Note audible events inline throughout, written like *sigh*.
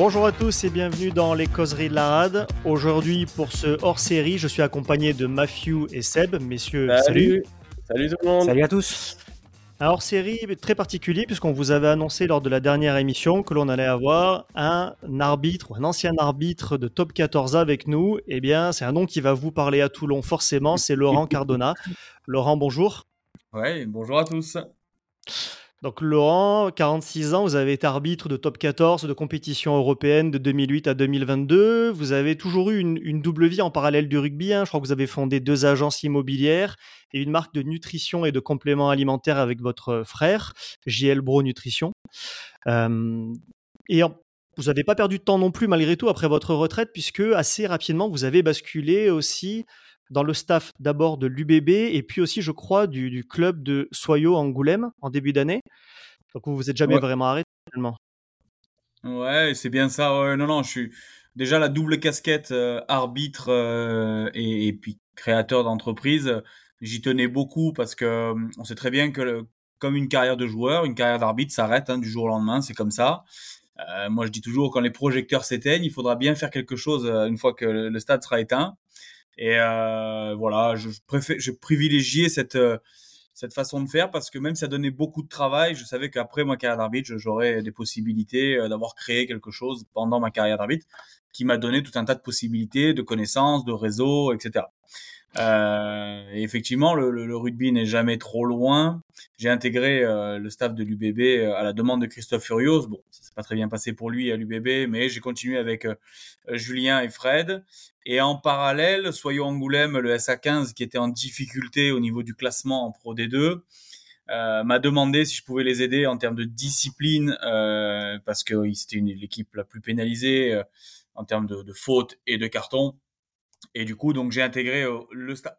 Bonjour à tous et bienvenue dans les causeries de la rade. Aujourd'hui, pour ce hors-série, je suis accompagné de Matthew et Seb. Messieurs, salut. Salut, tout le monde. Salut à tous. Un hors-série très particulier puisqu'on vous avait annoncé lors de la dernière émission que l'on allait avoir un arbitre un ancien arbitre de top 14 avec nous. Eh bien, c'est un nom qui va vous parler à Toulon forcément, c'est Laurent Cardona. Laurent, bonjour. Ouais, bonjour à tous. Donc Laurent, 46 ans, vous avez été arbitre de top 14 de compétition européenne de 2008 à 2022. Vous avez toujours eu une, double vie en parallèle du rugby. Hein. Je crois que vous avez fondé deux agences immobilières et une marque de nutrition et de compléments alimentaires avec votre frère, JL Bro Nutrition. Euh, et vous n'avez pas perdu de temps non plus malgré tout après votre retraite puisque assez rapidement vous avez basculé aussi dans le staff d'abord de l'UBB et puis aussi, je crois, du, club de Soyo Angoulême en début d'année. Donc vous vous êtes jamais vraiment arrêté finalement. Ouais, c'est bien ça. non, non, je suis déjà la double casquette euh, arbitre euh, et, puis créateur d'entreprise. J'y tenais beaucoup parce que on sait très bien que comme une carrière de joueur, une carrière d'arbitre s'arrête hein, du jour au lendemain, c'est comme ça. Euh, moi, je dis toujours quand les projecteurs s'éteignent, il faudra bien faire quelque chose une fois que le stade sera éteint. Et euh, voilà, je, préfère, je privilégiais cette euh, cette façon de faire parce que même si ça donnait beaucoup de travail, je savais qu'après ma carrière d'arbitre, j'aurais des possibilités euh, d'avoir créé quelque chose pendant ma carrière d'arbitre qui m'a donné tout un tas de possibilités, de connaissances, de réseaux, etc. Euh, effectivement, le, le, rugby n'est jamais trop loin. J'ai intégré euh, le staff de l'UBB euh, à la demande de Christophe Furios. Bon, ça s'est pas très bien passé pour lui à l'UBB, mais j'ai continué avec Julien et Fred. Et en parallèle, Soyons Angoulême, le SA15, qui était en difficulté au niveau du classement en Pro D2, m'a demandé si je pouvais les aider en termes de discipline, parce que c'était l'équipe la plus pénalisée en termes de, de fautes et de cartons. Et du coup, donc j'ai intégré euh,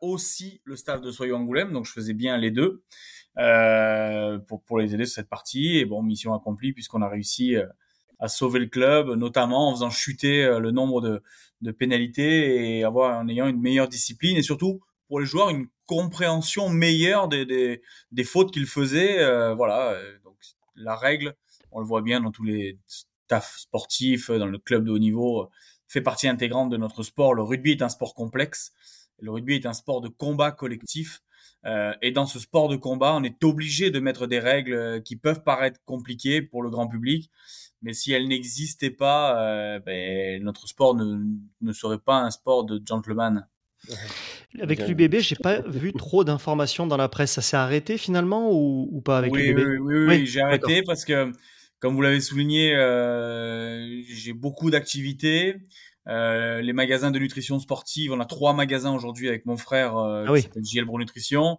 aussi le staff de Soyons Angoulême, donc je faisais bien les deux euh, pour, pour les aider sur cette partie. Et bon, mission accomplie puisqu'on a réussi euh, à sauver le club, notamment en faisant chuter euh, le nombre de, de pénalités et avoir en ayant une meilleure discipline et surtout pour les joueurs une compréhension meilleure des, des, des fautes qu'ils faisaient. Euh, voilà, donc la règle, on le voit bien dans tous les staffs sportifs, dans le club de haut niveau fait partie intégrante de notre sport. Le rugby est un sport complexe. Le rugby est un sport de combat collectif. Euh, et dans ce sport de combat, on est obligé de mettre des règles euh, qui peuvent paraître compliquées pour le grand public. Mais si elles n'existaient pas, euh, ben, notre sport ne, ne serait pas un sport de gentleman. Avec l'UBB, j'ai pas vu trop d'informations dans la presse. Ça s'est arrêté finalement ou, ou pas avec l'UBB oui, oui, oui, j'ai arrêté parce que comme vous l'avez souligné, euh, j'ai beaucoup d'activités. Euh, les magasins de nutrition sportive, on a trois magasins aujourd'hui avec mon frère euh, ah qui s'appelle JL Bro Nutrition.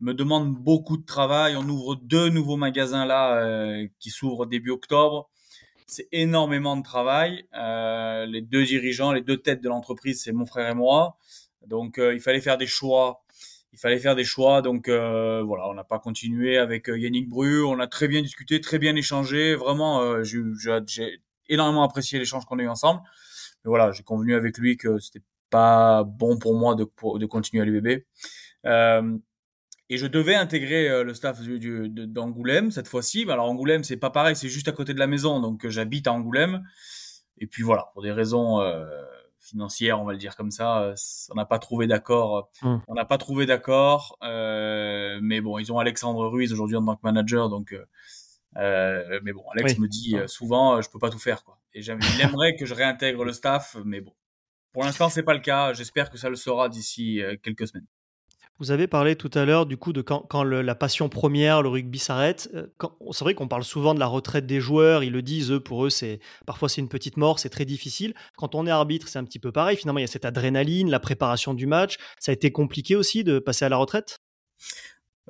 Me demande beaucoup de travail. On ouvre deux nouveaux magasins là euh, qui s'ouvrent début octobre. C'est énormément de travail. Euh, les deux dirigeants, les deux têtes de l'entreprise, c'est mon frère et moi. Donc il fallait faire des choix il fallait faire des choix. Donc euh, voilà, on n'a pas continué avec euh, Yannick Bru. On a très bien discuté, très bien échangé. Vraiment, euh, j'ai énormément apprécié l'échange qu'on a eu ensemble. Mais voilà, j'ai convenu avec lui que c'était pas bon pour moi de, de continuer à l'UBB. Euh, et je devais intégrer le staff d'Angoulême cette fois-ci. Alors Angoulême, c'est pas pareil, c'est juste à côté de la maison, donc j'habite à Angoulême. Et puis voilà, pour des raisons euh, financière, on va le dire comme ça. Euh, on n'a pas trouvé d'accord. Euh, hum. On n'a pas trouvé d'accord. Euh, mais bon, ils ont Alexandre Ruiz aujourd'hui en tant que manager, donc. Euh, mais bon, Alex me dit souvent, je peux pas tout faire, quoi. Et il aimerait que je réintègre le staff, mais bon, pour l'instant, c'est pas le cas. J'espère que ça le sera d'ici quelques semaines. Vous avez parlé tout à l'heure du coup de quand, la passion première, le rugby s'arrête. Euh, c'est vrai qu'on parle souvent de la retraite des joueurs, ils le disent, eux, pour eux, c'est parfois c'est une petite mort, c'est très difficile. Quand on est arbitre, c'est un petit peu pareil. Finalement, il y a cette adrénaline, la préparation du match. Ça a été compliqué aussi de passer à la retraite?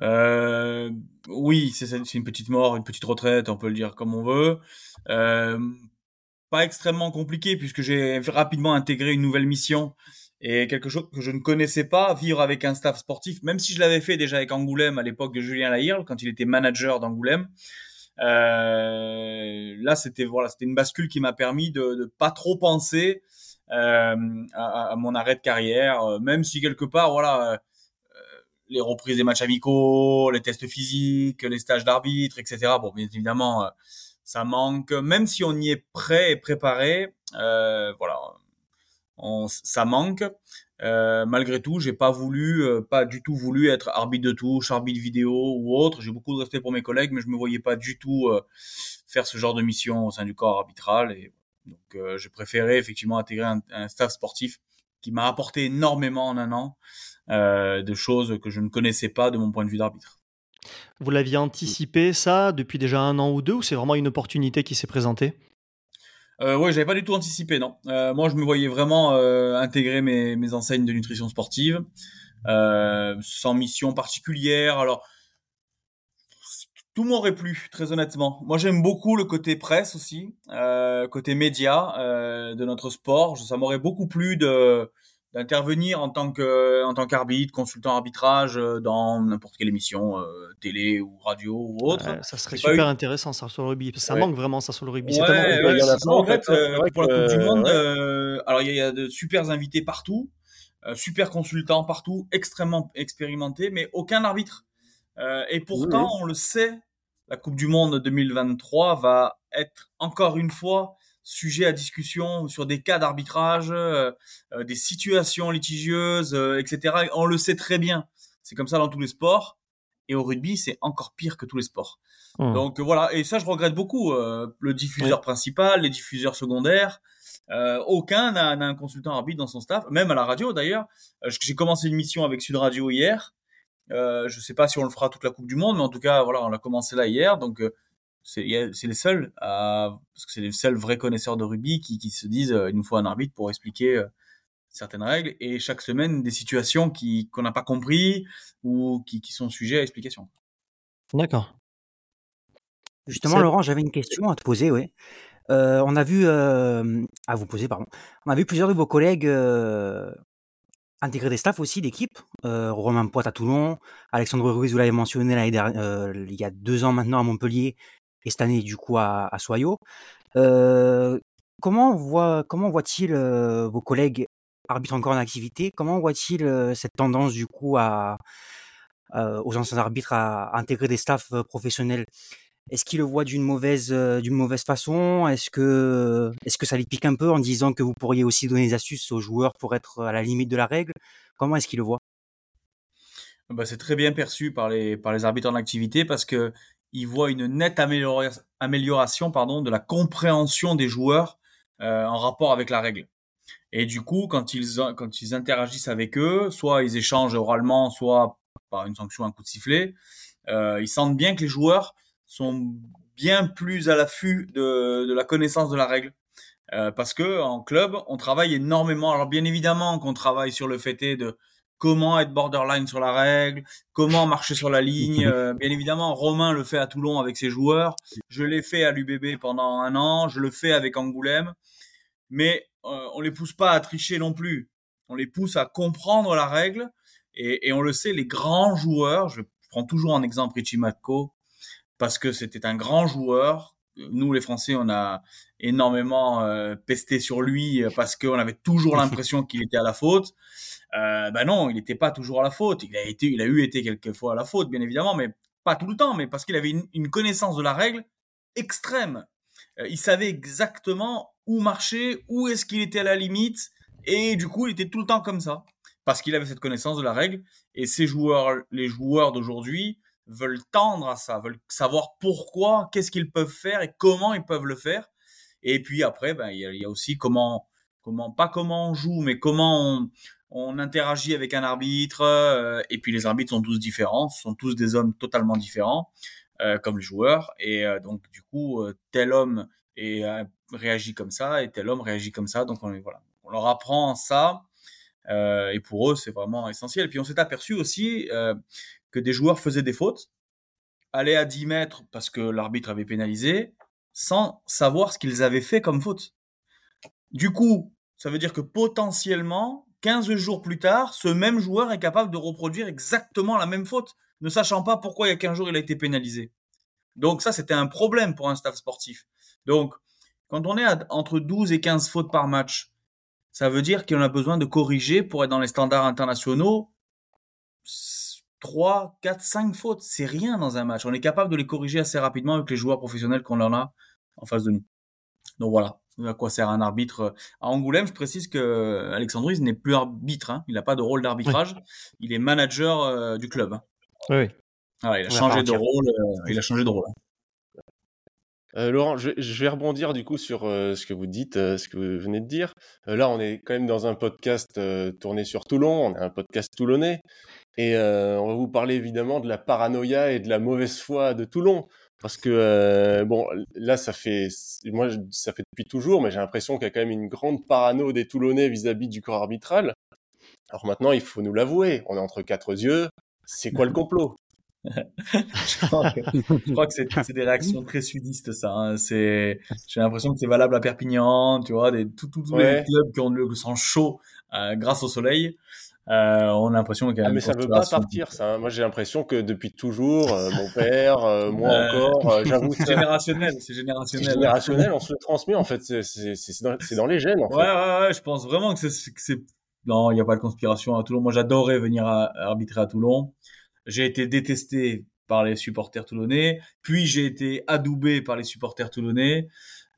Euh, Oui, c'est une petite mort, une petite retraite, on peut le dire comme on veut. Euh, pas extrêmement compliqué puisque j'ai rapidement intégré une nouvelle mission et quelque chose que je ne connaissais pas, vivre avec un staff sportif, même si je l'avais fait déjà avec Angoulême à l'époque de Julien Lahirle, quand il était manager d'Angoulême. Euh, là, c'était voilà, c'était une bascule qui m'a permis de, de pas trop penser euh, à, à, mon arrêt de carrière, euh, même si quelque part, voilà, euh, les reprises des matchs amicaux, les tests physiques, les stages d'arbitre, etc. Bon, bien évidemment, euh, ça manque. Même si on y est prêt et préparé, euh, voilà, on, ça manque. Euh, malgré tout, j'ai pas voulu, euh, pas du tout voulu être arbitre de touche, arbitre vidéo ou autre. J'ai beaucoup de respect pour mes collègues, mais je me voyais pas du tout euh, faire ce genre de mission au sein du corps arbitral. Et donc, j'ai préféré effectivement intégrer un, un, staff sportif qui m'a apporté énormément en un an de choses que je ne connaissais pas de mon point de vue d'arbitre. Vous l'aviez anticipé ça depuis déjà un an ou deux, ou c'est vraiment une opportunité qui s'est présentée? Euh, ouais, j'avais pas du tout anticipé, non. Euh, moi, je me voyais vraiment euh, intégrer mes, mes enseignes de nutrition sportive, euh, sans mission particulière. Alors, tout m'aurait plu, très honnêtement. Moi, j'aime beaucoup le côté presse aussi, côté média de notre sport. Ça m'aurait beaucoup plu de d'intervenir en tant que en tant qu'arbitre, consultant arbitrage euh, dans n'importe quelle émission euh, télé ou radio ou autre. Ouais, ça serait super eu... intéressant ça sur le rugby parce que ça ouais. manque vraiment ça sur le rugby. Ouais, ouais, en fait, euh, pour la Coupe du Monde, euh, alors il y, y, a de super invités partout, euh, super consultants partout, extrêmement expérimentés, mais aucun arbitre. et pourtant, oui, oui. on le sait, la Coupe du Monde 2023 va être encore une fois sujet à discussion sur des cas d'arbitrage, euh, euh, des situations litigieuses, euh, etc. On le sait très bien. C'est comme ça dans tous les sports. Et au rugby, c'est encore pire que tous les sports. Mmh. Donc voilà, et ça, je regrette beaucoup. le diffuseur principal, les diffuseurs secondaires, aucun n'a un consultant arbitre dans son staff, même à la radio d'ailleurs. J'ai commencé une mission avec Sud Radio hier. je ne sais pas si on le fera toute la Coupe du Monde, mais en tout cas, voilà, on a commencé là hier. Donc c'est les seuls à, parce que c'est les seuls vrais connaisseurs de rugby qui, qui se disent euh, il nous faut un arbitre pour expliquer euh, certaines règles et chaque semaine des situations qui qu'on n'a pas compris ou qui, qui sont sujets à explication. D'accord. Justement, Laurent, j'avais une question à te poser, oui. Euh, on a vu, euh, à vous poser, pardon. On a vu plusieurs de vos collègues euh, intégrer des staffs aussi d'équipe. Euh, Romain Poit à Toulon, Alexandre Ruiz, vous l'avez mentionné il y a deux ans maintenant à Montpellier, et cette année du coup à, à Soyo. Euh, comment voit comment voit-il euh, vos collègues arbitres encore en activité? Comment voit-il euh, cette tendance du coup aux anciens arbitres à, intégrer des staffs professionnels? Est-ce qu'il le voit d'une mauvaise d'une mauvaise façon? Est-ce que est-ce que ça lui pique un peu en disant que vous pourriez aussi donner des astuces aux joueurs pour être à la limite de la règle? Comment est-ce qu'il le voit bah, c'est très bien perçu par les par les arbitres en activité parce que il voit une nette amélioration pardon, de la compréhension des joueurs euh, en rapport avec la règle. Et du coup, quand ils, quand ils interagissent avec eux, soit ils échangent oralement, soit par une sanction, un coup de sifflet, euh, ils sentent bien que les joueurs sont bien plus à l'affût de, de la connaissance de la règle. Euh, parce que en club, on travaille énormément. Alors bien évidemment qu'on travaille sur le fait de comment être borderline sur la règle, comment marcher sur la ligne. *laughs* Euh, bien évidemment, Romain le fait à Toulon avec ses joueurs. Je l'ai fait à l'UBB pendant un an. Je le fais avec Angoulême. Mais euh, on les pousse pas à tricher non plus. On les pousse à comprendre la règle. Et, et on le sait, les grands joueurs, je prends toujours en exemple Richie Matko, parce que c'était un grand joueur. Nous, les Français, on a énormément euh, pesté sur lui parce qu'on avait toujours *laughs* l'impression qu'il était à la faute euh, ben non, il n'était pas toujours à la faute. Il a été, il a eu été quelquefois à la faute, bien évidemment, mais pas tout le temps, mais parce qu'il avait une, connaissance de la règle extrême. Euh, il savait exactement où marcher, où est-ce qu'il était à la limite, et du coup, il était tout le temps comme ça, parce qu'il avait cette connaissance de la règle. Et ces joueurs, les joueurs d'aujourd'hui, veulent tendre à ça, veulent savoir pourquoi, qu'est-ce qu'ils peuvent faire et comment ils peuvent le faire. Et puis après, ben, il y, a, il y a aussi comment, comment, pas comment on joue, mais comment on, on interagit avec un arbitre, euh, et puis les arbitres sont tous différents, sont tous des hommes totalement différents, euh, comme les joueurs, et euh, donc du coup, euh, tel homme est, euh, réagit comme ça, et tel homme réagit comme ça, donc on, voilà, on leur apprend ça, et pour eux, c'est vraiment essentiel. Puis on s'est aperçu aussi que des joueurs faisaient des fautes, allaient à 10 mètres parce que l'arbitre avait pénalisé, sans savoir ce qu'ils avaient fait comme faute. Du coup, ça veut dire que potentiellement, 15 jours plus tard, ce même joueur est capable de reproduire exactement la même faute, ne sachant pas pourquoi il y a 15 jours il a été pénalisé. Donc ça, c'était un problème pour un staff sportif. Donc, quand on est entre 12 et 15 fautes par match, ça veut dire qu'on a besoin de corriger pour être dans les standards internationaux 3, 4, 5 fautes. C'est rien dans un match. On est capable de les corriger assez rapidement avec les joueurs professionnels qu'on en a en face de nous. Donc voilà, à quoi sert un arbitre À Angoulême, je précise que Alexandre n'est plus arbitre. Hein. Il n'a pas de rôle d'arbitrage. Il est manager euh, du club. Hein. Oui. il a changé de rôle. Euh, il a changé de rôle. Euh, Laurent, je, vais rebondir du coup sur ce que vous dites, ce que vous venez de dire. là, on est quand même dans un podcast tourné sur Toulon, on est un podcast toulonnais, et on va vous parler évidemment de la paranoïa et de la mauvaise foi de Toulon. Parce que, bon, là, ça fait, moi, ça fait depuis toujours, mais j'ai l'impression qu'il y a quand même une grande parano des Toulonnais vis-à-vis du corps arbitral. Alors maintenant, il faut nous l'avouer, on est entre quatre yeux, c'est quoi le complot? *laughs* Je, crois que, c'est des réactions très sudistes, ça. Hein. C'est, j'ai l'impression que c'est valable à Perpignan, tu vois, des, tous les clubs qui ont le sang chaud euh, grâce au soleil. Euh, on a l'impression qu'il y a ah, mais ça veut pas partir, ça. Hein. Moi, j'ai l'impression que depuis toujours, euh, mon père, euh, *laughs* moi encore, j'avoue. C'est générationnel, c'est générationnel. générationnel, on se le transmet, en fait. C'est dans, dans, les gènes, en ouais, Ouais, ouais, je pense vraiment que c'est. Non, il n'y a pas de conspiration à Toulon. Moi, j'adorais venir arbitrer à Toulon. J'ai été détesté par les supporters toulonnais, puis j'ai été adoubé par les supporters toulonnais.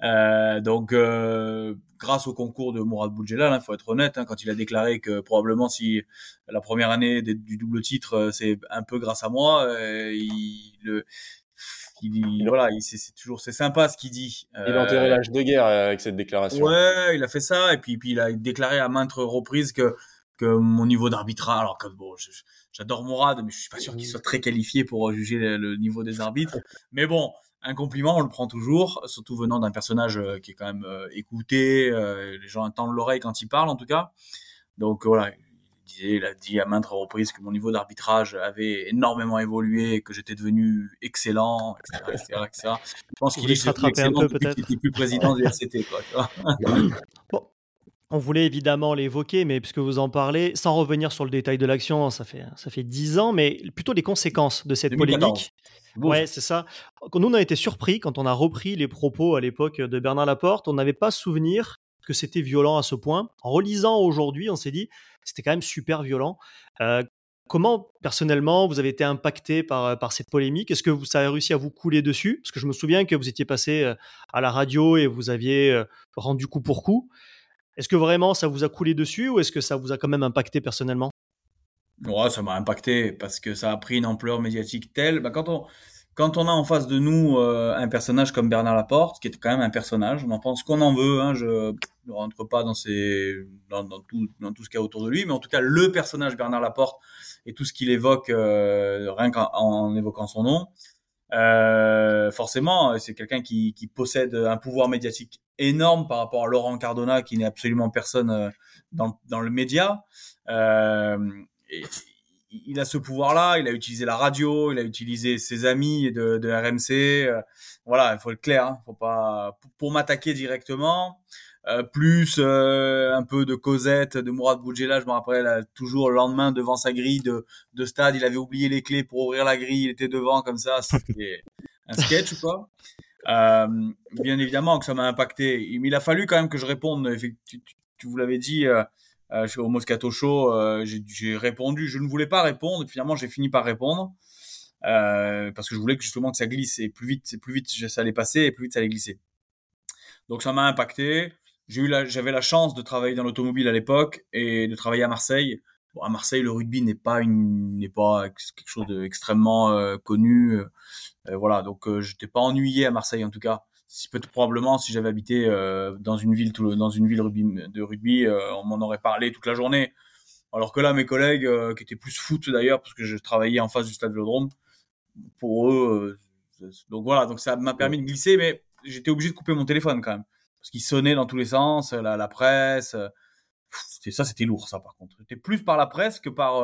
Euh, donc, euh, grâce au concours de Mourad Boudjelal, il hein, faut être honnête, hein, quand il a déclaré que probablement si la première année du double titre, euh, c'est un peu grâce à moi, euh, il, le, il, voilà, c'est toujours c'est sympa ce qu'il dit. Il a enterré l'âge de guerre avec cette déclaration. Ouais, il a fait ça et puis puis il a déclaré à maintes reprises que que mon niveau d'arbitrage, alors que bon, j'adore Mourad, mais je suis pas sûr qu'il soit très qualifié pour juger le, niveau des arbitres. Mais bon, un compliment, on le prend toujours, surtout venant d'un personnage euh, qui est quand même euh, écouté, euh, les gens entendent l'oreille quand il parle en tout cas. Donc voilà, il, disait, il a dit à maintes reprises que mon niveau d'arbitrage avait énormément évolué, que j'étais devenu excellent, etc. etc., Je pense qu'il est se rattraper un peu peut-être. Il plus président du RCT. Quoi, *laughs* bon, on voulait évidemment l'évoquer, mais puisque vous en parlez, sans revenir sur le détail de l'action, ça fait ça fait dix ans, mais plutôt les conséquences de cette polémique. Ouais, c'est ça. Nous, on a été surpris quand on a repris les propos à l'époque de Bernard Laporte. On n'avait pas souvenir que c'était violent à ce point. En relisant aujourd'hui, on s'est dit c'était quand même super violent. Euh, comment, personnellement, vous avez été impacté par, par cette polémique? Est-ce que vous, ça a réussi à vous couler dessus? Parce que je me souviens que vous étiez passé euh, à la radio et vous aviez euh, rendu coup pour coup. Est-ce que vraiment ça vous a coulé dessus ou est-ce que ça vous a quand même impacté personnellement? Ouais, ça m'a impacté parce que ça a pris une ampleur médiatique telle. Bah, quand on a en face de nous euh, un personnage comme Bernard Laporte, qui est quand même un personnage, on en pense qu'on en veut. Hein, je ne rentre pas dans dans, tout ce qu'il y a autour de lui, mais en tout cas le personnage Bernard Laporte et tout ce qu'il évoque euh, rien qu'en en évoquant son nom. Euh, forcément, c'est quelqu'un qui, qui, possède un pouvoir médiatique énorme par rapport à Laurent Cardona, qui n'est absolument personne euh, dans, dans le média. Euh, il a ce pouvoir-là, il a utilisé la radio, il a utilisé ses amis de, RMC. Euh, voilà, il faut être clair, hein, faut pas pour, m'attaquer directement. Euh, plus euh, un peu de Cosette, de Mourad Boudjela, je me rappelle toujours le lendemain devant sa grille de, de stade, il avait oublié les clés pour ouvrir la grille, il était devant comme ça, c'était un sketch quoi. Euh, bien évidemment que ça m'a impacté, mais il a fallu quand même que je réponde. Tu, tu vous l'avais dit, euh, au Moscato Show, euh, j'ai répondu. Je ne voulais pas répondre. Finalement, j'ai fini par répondre euh, parce que je voulais que justement que ça glisse et plus vite, plus vite ça allait passer et plus vite ça allait glisser. Donc ça m'a impacté. J'ai eu la, j'avais la chance de travailler dans l'automobile à l'époque et de travailler à Marseille. Bon, à Marseille, le rugby n'est pas une, n'est pas quelque chose d'extrêmement euh, connu. Euh, voilà, donc euh, j'étais pas ennuyé à Marseille en tout cas si peut probablement si j'avais habité euh, dans une ville dans une ville de rugby, euh, on m'en aurait parlé toute la journée. Alors que là, mes collègues euh, qui étaient plus foot d'ailleurs, parce que je travaillais en face du stade Vélodrome, pour eux, donc voilà, donc ça m'a permis de glisser, mais j'étais obligé de couper mon téléphone quand même, parce qu'il sonnait dans tous les sens, la, la presse. C'était ça, c'était lourd ça par contre. C'était plus par la presse que par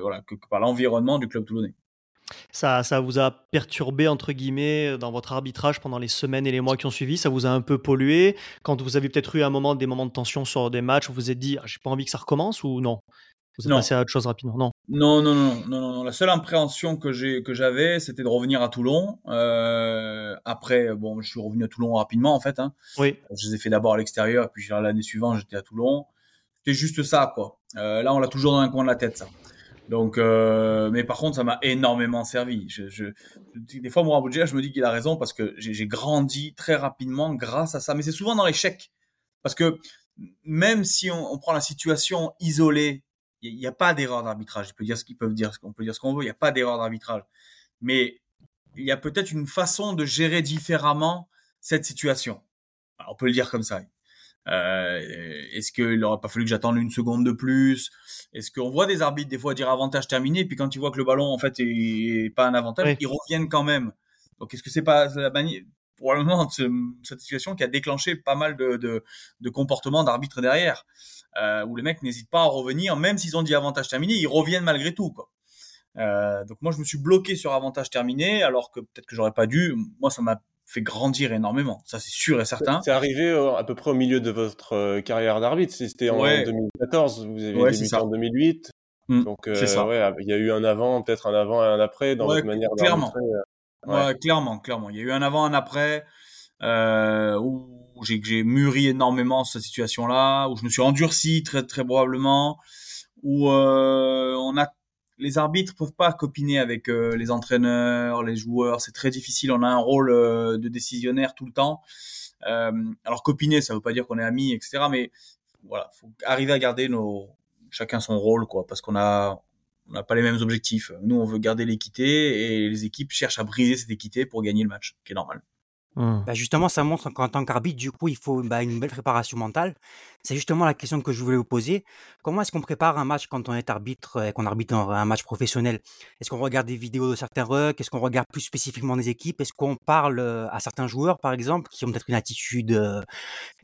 voilà que par l'environnement du club toulonnais. Ça, ça vous a perturbé, entre guillemets, dans votre arbitrage pendant les semaines et les mois qui ont suivi? Ça vous a un peu pollué? Quand vous avez peut-être eu un moment, des moments de tension sur des matchs, vous vous êtes dit, ah, j'ai pas envie que ça recommence ou non? Vous êtes passé à autre chose rapidement Non. Non, non, non, non, non, La seule appréhension que j'ai, que j'avais, c'était de revenir à Toulon. Euh, après, bon, je suis revenu à Toulon rapidement, en fait. Hein. Oui. Je les ai fait d'abord à l'extérieur, puis l'année suivante, j'étais à Toulon. C'était juste ça, quoi. Euh, là, on l'a toujours dans un coin de la tête, ça. Donc, euh, mais par contre, ça m'a énormément servi. Je, je, des fois, moi, Abuja, je me dis qu'il a raison parce que j'ai grandi très rapidement grâce à ça. Mais c'est souvent dans l'échec. Parce que même si on, on prend la situation isolée, il n'y a, pas d'erreur d'arbitrage. Ils peuvent dire ce qu'ils peuvent dire, on peut dire ce qu'on veut. Il n'y a pas d'erreur d'arbitrage. Mais il y a peut-être une façon de gérer différemment cette situation. on peut le dire comme ça. Euh, Est-ce qu'il n'aurait pas fallu que j'attende une seconde de plus? Est-ce qu'on voit des arbitres des fois dire avantage terminé, puis quand ils voient que le ballon en fait est, pas un avantage, ils reviennent quand même. Donc est-ce que c'est pas la manière probablement cette situation qui a déclenché pas mal de, de, de comportements d'arbitres derrière, euh, où les mecs n'hésitent pas à revenir, même s'ils ont dit avantage terminé, ils reviennent malgré tout. Quoi. Euh, donc moi je me suis bloqué sur avantage terminé, alors que peut-être que j'aurais pas dû. Moi ça m'a fait grandir énormément, ça c'est sûr et certain. C'est arrivé à peu près au milieu de votre euh, carrière d'arbitre, c'était en 2014, vous avez débuté en 2008. Mmh, donc euh, ouais, il y a eu un avant, peut-être un avant et un après dans votre manière clairement. Euh, ouais. clairement, clairement. Il y a eu un avant, un après euh, où j'ai mûri énormément cette situation-là, où je me suis endurci très très probablement, où euh, on a les arbitres peuvent pas copiner avec euh, les entraîneurs, les joueurs. C'est très difficile. On a un rôle euh, de décisionnaire tout le temps. Euh, alors copiner, ça veut pas dire qu'on est amis, etc. Mais voilà, faut arriver à garder nos chacun son rôle, quoi, parce qu'on a on n'a pas les mêmes objectifs. Nous, on veut garder l'équité et les équipes cherchent à briser cette équité pour gagner le match, qui est normal. Mmh. Bah, justement, ça montre qu'en tant qu'arbitre, du coup, il faut bah, une belle préparation mentale. C'est justement la question que je voulais vous poser. Comment est-ce qu'on prépare un match quand on est arbitre et qu'on arbitre un match professionnel? Est-ce qu'on regarde des vidéos de certains rucks Est-ce qu'on regarde plus spécifiquement des équipes? Est-ce qu'on parle à certains joueurs, par exemple, qui ont peut-être une attitude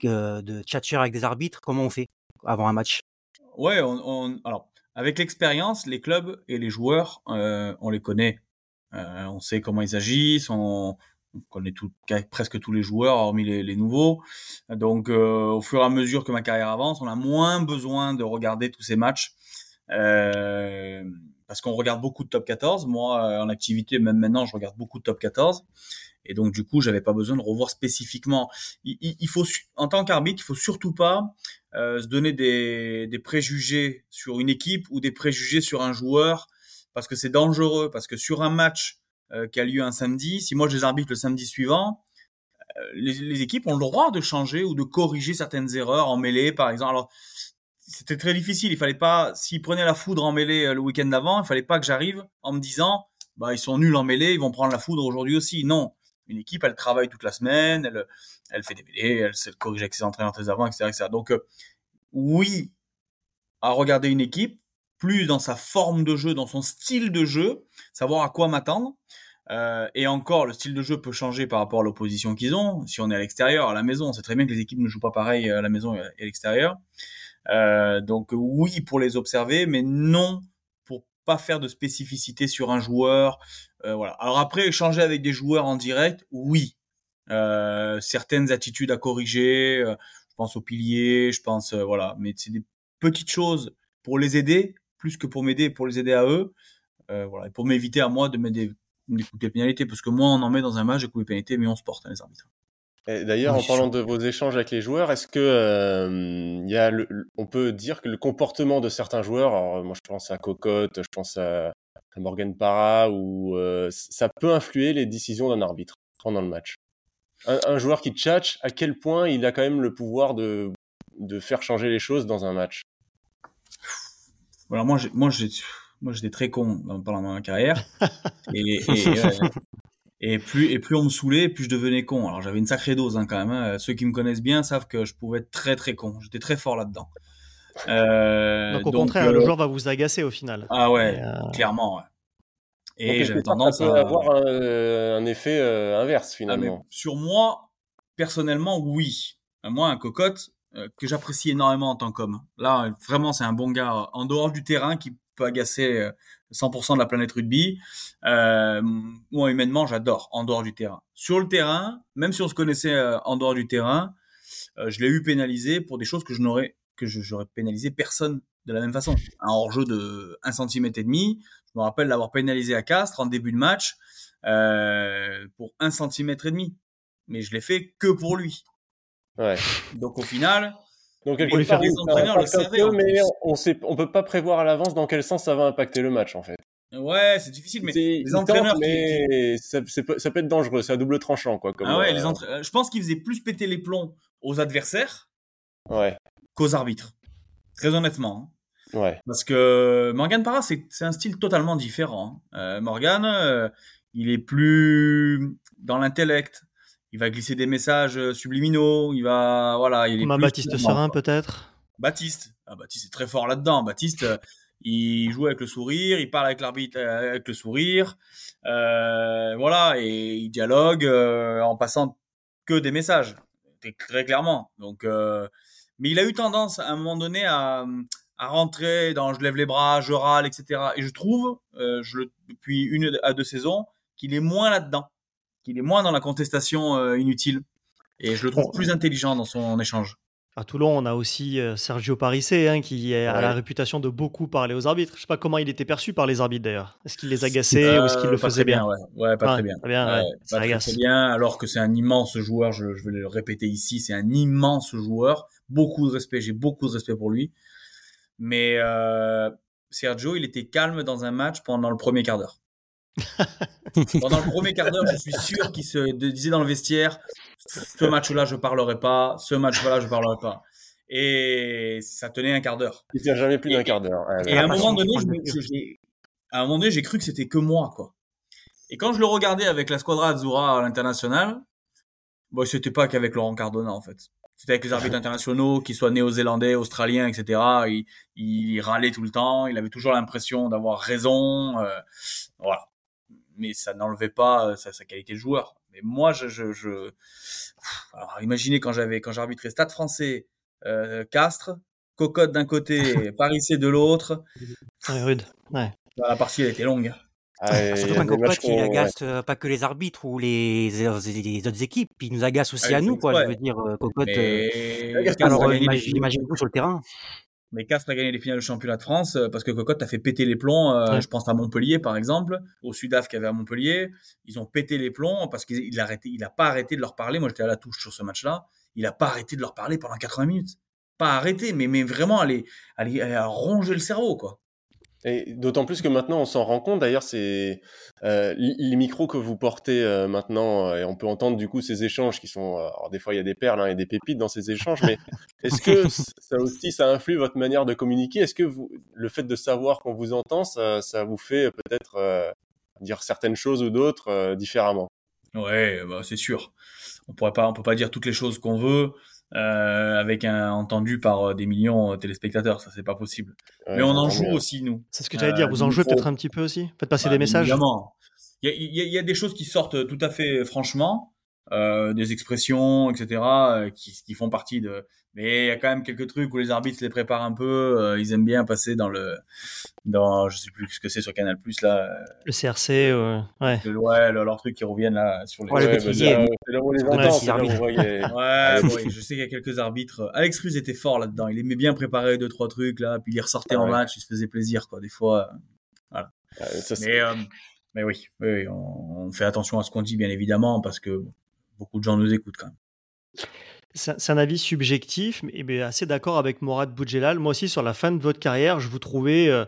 de tchatcher avec des arbitres? Comment on fait avant un match? Ouais, on, alors avec l'expérience, les clubs et les joueurs, on les connaît. on sait comment ils agissent, on, on connaît tout, presque tous les joueurs, hormis les, nouveaux. Donc, euh, au fur et à mesure que ma carrière avance, on a moins besoin de regarder tous ces matchs. Euh, parce qu'on regarde beaucoup de top 14. Moi, euh, en activité, même maintenant, je regarde beaucoup de top 14. Et donc, du coup, j'avais pas besoin de revoir spécifiquement. Il, faut, en tant qu'arbitre, il faut surtout pas se donner des, préjugés sur une équipe ou des préjugés sur un joueur, parce que c'est dangereux. Parce que sur un match euh, qui a lieu un samedi, si moi je les arbitre le samedi suivant, euh, les, équipes ont le droit de changer ou de corriger certaines erreurs en mêlée, par exemple. Alors, c'était très difficile. Il fallait pas, s'ils prenaient la foudre en mêlée euh, le week-end d'avant, il fallait pas que j'arrive en me disant, bah, ils sont nuls en mêlée, ils vont prendre la foudre aujourd'hui aussi. Non. Une équipe, elle travaille toute la semaine, elle, elle fait des mêlées, elle, se corrige avec ses entraîneurs très avant, etc., etc. Donc, oui, à regarder une équipe, plus dans sa forme de jeu, dans son style de jeu, savoir à quoi m'attendre. Euh, et encore, le style de jeu peut changer par rapport à l'opposition qu'ils ont. Si on est à l'extérieur, à la maison, on sait très bien que les équipes ne jouent pas pareil à la maison et à l'extérieur. Euh, donc oui pour les observer, mais non pour pas faire de spécificité sur un joueur. Euh, voilà. Alors après, échanger avec des joueurs en direct, oui. Certaines attitudes à corriger. Je pense aux piliers, je pense voilà. Mais c'est des petites choses pour les aider plus que pour m'aider, pour les aider à eux. Euh, voilà, et pour m'éviter à moi de mettre des, des coups de pénalité, parce que moi, on en met dans un match des coups de pénalité, mais on se porte, hein, les arbitres. D'ailleurs, en parlant de vos échanges avec les joueurs, est-ce que euh, y a le, on peut dire que le comportement de certains joueurs, alors moi je pense à Cocotte, je pense à, Morgan Parra, ou euh, ça peut influer les décisions d'un arbitre pendant le match? Un, un, joueur qui tchatche, à quel point il a quand même le pouvoir de, de faire changer les choses dans un match? Voilà, moi, moi, moi, j'étais très con pendant ma carrière. *laughs* et, et, plus, et plus on me saoulait, plus je devenais con. Alors, j'avais une sacrée dose, hein, quand même. Hein. Ceux qui me connaissent bien savent que je pouvais être très, très con. J'étais très fort là-dedans. Euh, donc, au contraire, le euh, joueur va vous agacer au final. Ah ouais, euh, clairement, ouais. Et j'avais tendance ça peut à avoir un, effet inverse ah, finalement. sur moi, personnellement, oui. Moi, un cocotte, que j'apprécie énormément en tant qu'homme. Là, vraiment, c'est un bon gars en dehors du terrain qui peut agacer 100% euh, de la planète rugby. Euh, moi, humainement, j'adore en dehors du terrain. Sur le terrain, même si on se connaissait euh, en dehors du terrain, je l'ai eu pénalisé pour des choses que je n'aurais que pénalisé personne de la même façon. Un hors-jeu de 1 cm et demi, je me rappelle l'avoir pénalisé à Castres en début de match euh, pour 1 cm et demi. Mais je l'ai fait que pour lui. Ouais. Donc au final, Donc quelque part, les entraîneurs le savaient. mais on ne on peut pas prévoir à l'avance dans quel sens ça va impacter le match en fait. Ouais, c'est difficile, mais les entraîneurs. mais ça, peut, ça, peut, être dangereux, c'est à double tranchant quoi. ah ouais, les euh, euh, je pense qu'ils faisaient plus péter les plombs aux adversaires ouais. qu'aux arbitres. Très honnêtement. Hein. Ouais. Parce que Morgan Parra, c'est un style totalement différent. Hein. Euh, Morgan, il est plus dans l'intellect. Il va glisser des messages subliminaux. Il va, voilà, il est Baptiste Serin peut-être? Baptiste, ah, Baptiste est très fort là-dedans. Baptiste, il joue avec le sourire, il parle avec l'arbitre euh, avec le sourire, euh, voilà, et il dialogue euh, en passant que des messages, très clairement. Donc, mais il a eu tendance à un moment donné à, à rentrer dans je lève les bras, je râle, etc. Et je trouve, je depuis une à deux saisons, qu'il est moins là-dedans, qu'il est moins dans la contestation inutile. Et je le trouve plus intelligent dans son échange. À Toulon, on a aussi euh, Sergio Parissé, hein, qui a la réputation de beaucoup parler aux arbitres. Je ne sais pas comment il était perçu par les arbitres d'ailleurs. Est-ce qu'il les agaçait ou est-ce qu'il le faisait bien, ouais. pas très bien. Bien, ça très, bien, alors que c'est un immense joueur, je, vais le répéter ici, c'est un immense joueur. Beaucoup de respect, j'ai beaucoup de respect pour lui. Mais euh, Sergio, il était calme dans un match pendant le premier quart d'heure. *laughs* pendant le premier quart d'heure, je suis sûr qu'il se disait dans le vestiaire ce match-là, je parlerai pas. Ce match-là, je parlerai pas. Et ça tenait un quart d'heure. Il tient jamais plus d'un quart d'heure. et à un moment donné, à un moment donné, j'ai cru que c'était que moi, quoi. Et quand je le regardais avec la Squadra Azzurra à l'international, bon, c'était pas qu'avec Laurent Cardona, en fait. C'était avec les arbitres internationaux, qu'ils soient néo-zélandais, australiens, etc. Il, il, râlait tout le temps. Il avait toujours l'impression d'avoir raison. Euh, voilà. Mais ça n'enlevait pas euh, sa, sa, qualité de joueur. Mais moi, je, je, je... Alors, imaginez quand j'avais, quand j'arbitrais Stade Français, euh, Castres, Cocotte d'un côté, *laughs* Paris C de l'autre. Très rude. Ouais. La partie elle était longue. Ah, Surtout qu'un Cocotte, il agace euh, pas que les arbitres ou les, les, autres équipes, il nous agace aussi à nous, quoi. Je veux dire, Cocotte. Mais... Euh, alors, imagine, vous sur le terrain. Mais Castres a gagné les finales du championnat de France euh, parce que Cocotte a fait péter les plombs. Euh, je pense à Montpellier, par exemple, au Sudaf qui avait à Montpellier. Ils ont pété les plombs parce qu'il a il a pas arrêté de leur parler. Moi, j'étais à la touche sur ce match-là. Il a pas arrêté de leur parler pendant 80 minutes. Pas arrêté, mais, mais vraiment aller, aller, aller ronger le cerveau, quoi. Et d'autant plus que maintenant, on s'en rend compte. D'ailleurs, c'est euh, les micros que vous portez euh, maintenant, euh, et on peut entendre du coup ces échanges qui sont. alors des fois, il y a des perles hein, et des pépites dans ces échanges, mais est-ce que *laughs* ça aussi, ça influe votre manière de communiquer? Est-ce que vous, le fait de savoir qu'on vous entend, ça, ça vous fait peut-être dire certaines choses ou d'autres différemment? Ouais, bah, c'est sûr. On pourrait pas, on peut pas dire toutes les choses qu'on veut. Euh, avec un entendu par euh, des millions de téléspectateurs, ça c'est pas possible. Mais on en joue aussi nous. C'est ce que j'allais dire. Vous en jouez peut-être un petit peu aussi? Faites passer des messages. Évidemment. Il y, y, y a, des choses qui sortent tout à fait franchement, euh, des expressions, etc., euh, qui, qui, font partie de. Mais il y a quand même quelques trucs où les arbitres les préparent un peu. Euh, ils aiment bien passer dans le, dans, je sais plus ce que c'est sur Canal Plus là. Le CRC, ouais. Ouais, le, ouais leur truc qui reviennent là sur les. Ouais, c'est là où les Ouais, *laughs* je sais qu'il y a quelques arbitres. Alex Ruz était fort là-dedans. Il aimait bien préparer deux trois trucs là, puis il ressortait en match, il se faisait plaisir quoi. Des fois, voilà. mais, mais oui, oui, on, on fait attention à ce qu'on dit bien évidemment parce que beaucoup de gens nous écoutent quand même. C'est un avis subjectif, mais assez d'accord avec Morad Boudjelal. Moi aussi, sur la fin de votre carrière, je vous trouvais euh,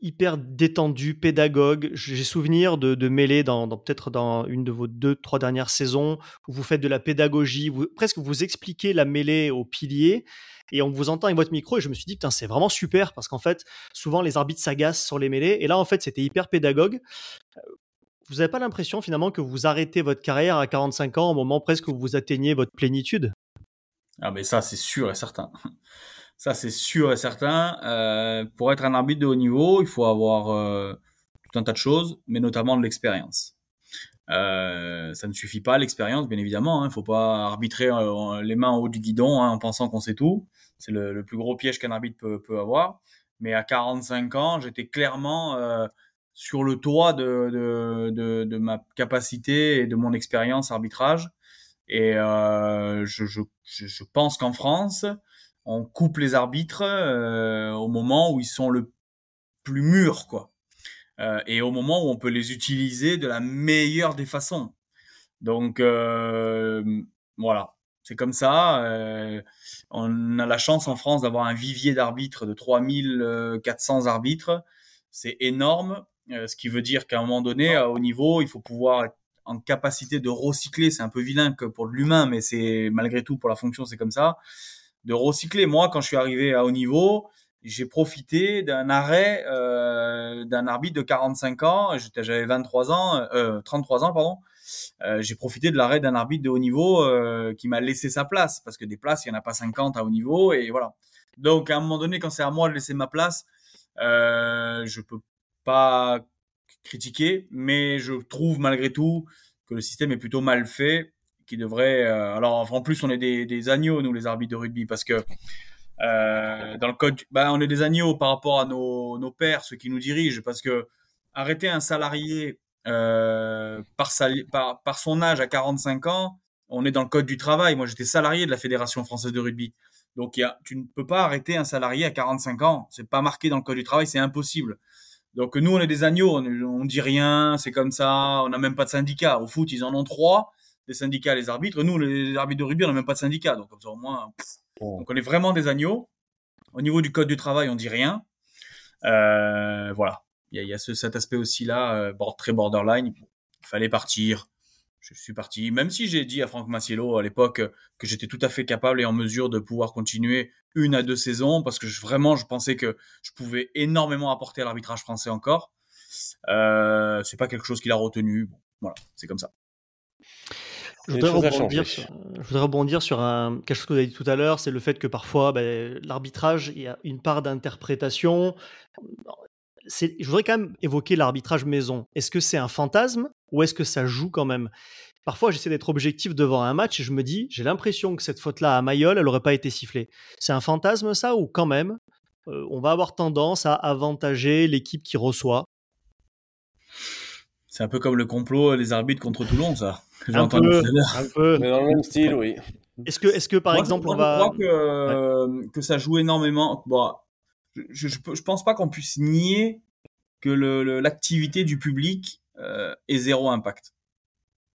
hyper détendu, pédagogue. J'ai souvenir de, de dans, peut-être dans une de vos deux, trois dernières saisons où vous faites de la pédagogie, presque vous expliquez la mêlée aux piliers et on vous entend avec votre micro et je me suis dit putain c'est vraiment super parce qu'en fait souvent les arbitres s'agacent sur les mêlées et là en fait c'était hyper pédagogue vous n'avez pas l'impression finalement que vous arrêtez votre carrière à 45 ans au moment presque où vous atteignez votre plénitude? Ah mais ça c'est sûr et certain. Ça c'est sûr et certain. Euh, pour être un arbitre de haut niveau, il faut avoir euh, tout un tas de choses, mais notamment de l'expérience. Euh, ça ne suffit pas l'expérience, bien évidemment. Il hein. ne faut pas arbitrer les mains en haut du guidon hein, en pensant qu'on sait tout. C'est le, plus gros piège qu'un arbitre peut, peut, avoir. Mais à 45 ans, j'étais clairement sur le toit de, de, de, de, ma capacité et de mon expérience arbitrage. Et euh, je, je, je, pense qu'en France, on coupe les arbitres euh, au moment où ils sont le plus mûrs, quoi. Euh, et au moment où on peut les utiliser de la meilleure des façons. Donc euh, voilà. C'est comme ça. Euh, on a la chance en France d'avoir un vivier d'arbitres de 3400 arbitres. C'est énorme, euh, ce qui veut dire qu'à un moment donné, à haut niveau, il faut pouvoir être en capacité de recycler. C'est un peu vilain que pour l'humain, mais c'est malgré tout pour la fonction, c'est comme ça. De recycler. Moi, quand je suis arrivé à haut niveau, j'ai profité d'un arrêt euh, d'un arbitre de 45 ans. J'avais 23 ans, euh, 33 ans, pardon. Euh, j'ai profité de l'arrêt d'un arbitre de haut niveau euh, qui m'a laissé sa place parce que des places, il y en a pas 50 à haut niveau et voilà. Donc à un moment donné, quand c'est à moi de laisser ma place, euh, je peux pas critiquer, mais je trouve malgré tout que le système est plutôt mal fait, qui devrait. Euh, alors en plus, on est des, agneaux nous les arbitres de rugby parce que euh, dans le code, bah, on est des agneaux par rapport à nos, nos pères, ceux qui nous dirigent, parce que arrêter un salarié euh, par, par, par, son âge à 45 ans, on est dans le code du travail. Moi, j'étais salarié de la Fédération française de rugby. Donc, y a, tu ne peux pas arrêter un salarié à 45 ans. C'est pas marqué dans le code du travail, c'est impossible. Donc, nous, on est des agneaux. On, on dit rien, c'est comme ça. On n'a même pas de syndicat. Au foot, ils en ont trois, des syndicats, les arbitres. Nous, les arbitres de rugby, on n'a même pas de syndicat. Donc, comme ça, au moins, donc, on est vraiment des agneaux. Au niveau du code du travail, on dit rien. Euh, voilà il y a, ce, cet aspect aussi là, euh, très borderline. Il fallait partir. Je suis parti, même si j'ai dit à Franck Massiello à l'époque que j'étais tout à fait capable et en mesure de pouvoir continuer une à deux saisons, parce que je, vraiment je pensais que je pouvais énormément apporter à l'arbitrage français encore. Euh, c'est pas quelque chose qu'il a retenu. Bon, voilà, c'est comme ça. Je voudrais, rebondir sur, je voudrais, rebondir sur, un, quelque chose que vous avez dit tout à l'heure, c'est le fait que parfois ben, l'arbitrage, il y a une part d'interprétation je voudrais quand même évoquer l'arbitrage maison. Est-ce que c'est un fantasme ou est-ce que ça joue quand même? Parfois, j'essaie d'être objectif devant un match et je me dis, j'ai l'impression que cette faute-là à Mayol, elle n'aurait pas été sifflée. C'est un fantasme ça ou quand même, euh, on va avoir tendance à avantager l'équipe qui reçoit? C'est un peu comme le complot des arbitres contre Toulon, ça. *laughs* un, peu, un peu. Mais dans le même style, oui. Est-ce que, est que par exemple, on va. Je crois que, que ça joue énormément. Bon, je, je, pense pas qu'on puisse nier que l'activité du public euh, est zéro impact.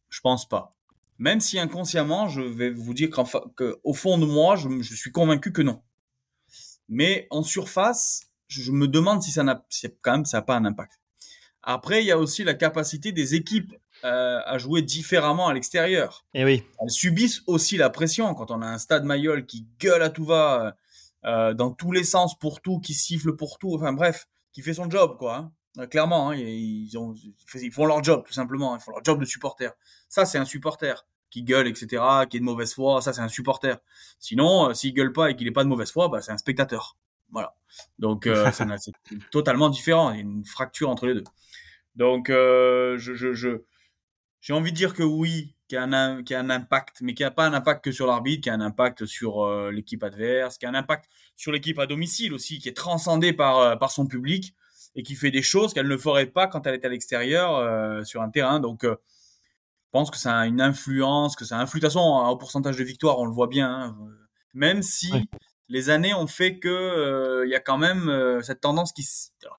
Je pense pas. Même si inconsciemment, je vais vous dire qu'au fond de moi, je, je, suis convaincu que non. Mais en surface, je me demande si ça n'a, quand même, ça n'a pas un impact. Après, il y a aussi la capacité des équipes euh, à jouer différemment à l'extérieur. Et eh oui. Elles subissent aussi la pression quand on a un stade Mayol qui gueule à tout va euh, dans tous les sens pour tout, qui siffle pour tout, enfin bref, qui fait son job, quoi. Euh, clairement, hein, ils, ont, ils font leur job, tout simplement. Hein. Ils font leur job de supporter. Ça, c'est un supporter qui gueule, etc., qui est de mauvaise foi. Ça, c'est un supporter. Sinon, euh, s'il gueule pas et qu'il est pas de mauvaise foi, bah, c'est un spectateur. Voilà. Donc, euh, *laughs* c'est totalement différent. Il y a une fracture entre les deux. Donc, je, je, je, j'ai envie de dire que oui, qui a un, qui a un impact, mais qui n'a pas un impact que sur l'arbitre, qui a un impact sur euh, l'équipe adverse, qui a un impact sur l'équipe à domicile aussi, qui est transcendée par, euh, par son public et qui fait des choses qu'elle ne ferait pas quand elle est à l'extérieur euh, sur un terrain. Donc, je pense que ça a une influence, que ça influe. De toute façon, au pourcentage de victoire, on le voit bien. Hein, même si les années ont fait que il y a quand même cette tendance qui,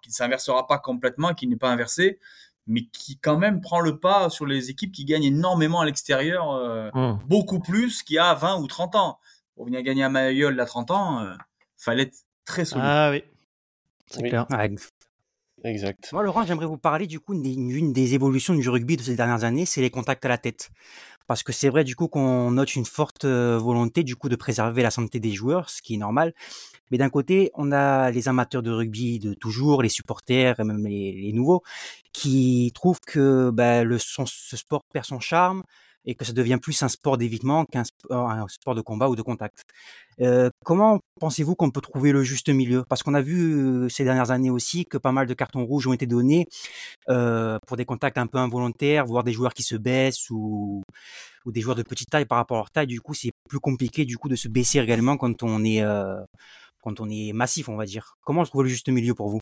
qui ne s'inversera pas complètement qui n'est pas inversée, mais qui quand même prend le pas sur les équipes qui gagnent énormément à l'extérieur, euh, mmh. beaucoup plus qu'il y a 20 ou 30 ans. Pour venir gagner à Mayol il y a 30 ans, il euh, fallait être très solide. Ah oui, c'est clair. Exact. Moi, Laurent, j'aimerais vous parler du coup d'une des évolutions du rugby de ces dernières années, c'est les contacts à la tête. Parce que c'est vrai du coup qu'on note une forte euh, volonté du coup de préserver la santé des joueurs, ce qui est normal. Mais d'un côté, on a les amateurs de rugby de toujours, les supporters et même les, nouveaux, qui trouvent que bah, le, ce sport perd son charme et que ça devient plus un sport d'évitement qu'un sport, un sport de combat ou de contact. Euh, comment pensez-vous qu'on peut trouver le juste milieu? Parce qu'on a vu euh, ces dernières années aussi que pas mal de cartons rouges ont été donnés euh, pour des contacts un peu involontaires, voire des joueurs qui se baissent ou, des joueurs de petite taille par rapport à leur taille. Du coup, c'est plus compliqué du coup de se baisser également quand on est euh, quand on est massif, on va dire. Comment trouver le juste milieu pour vous?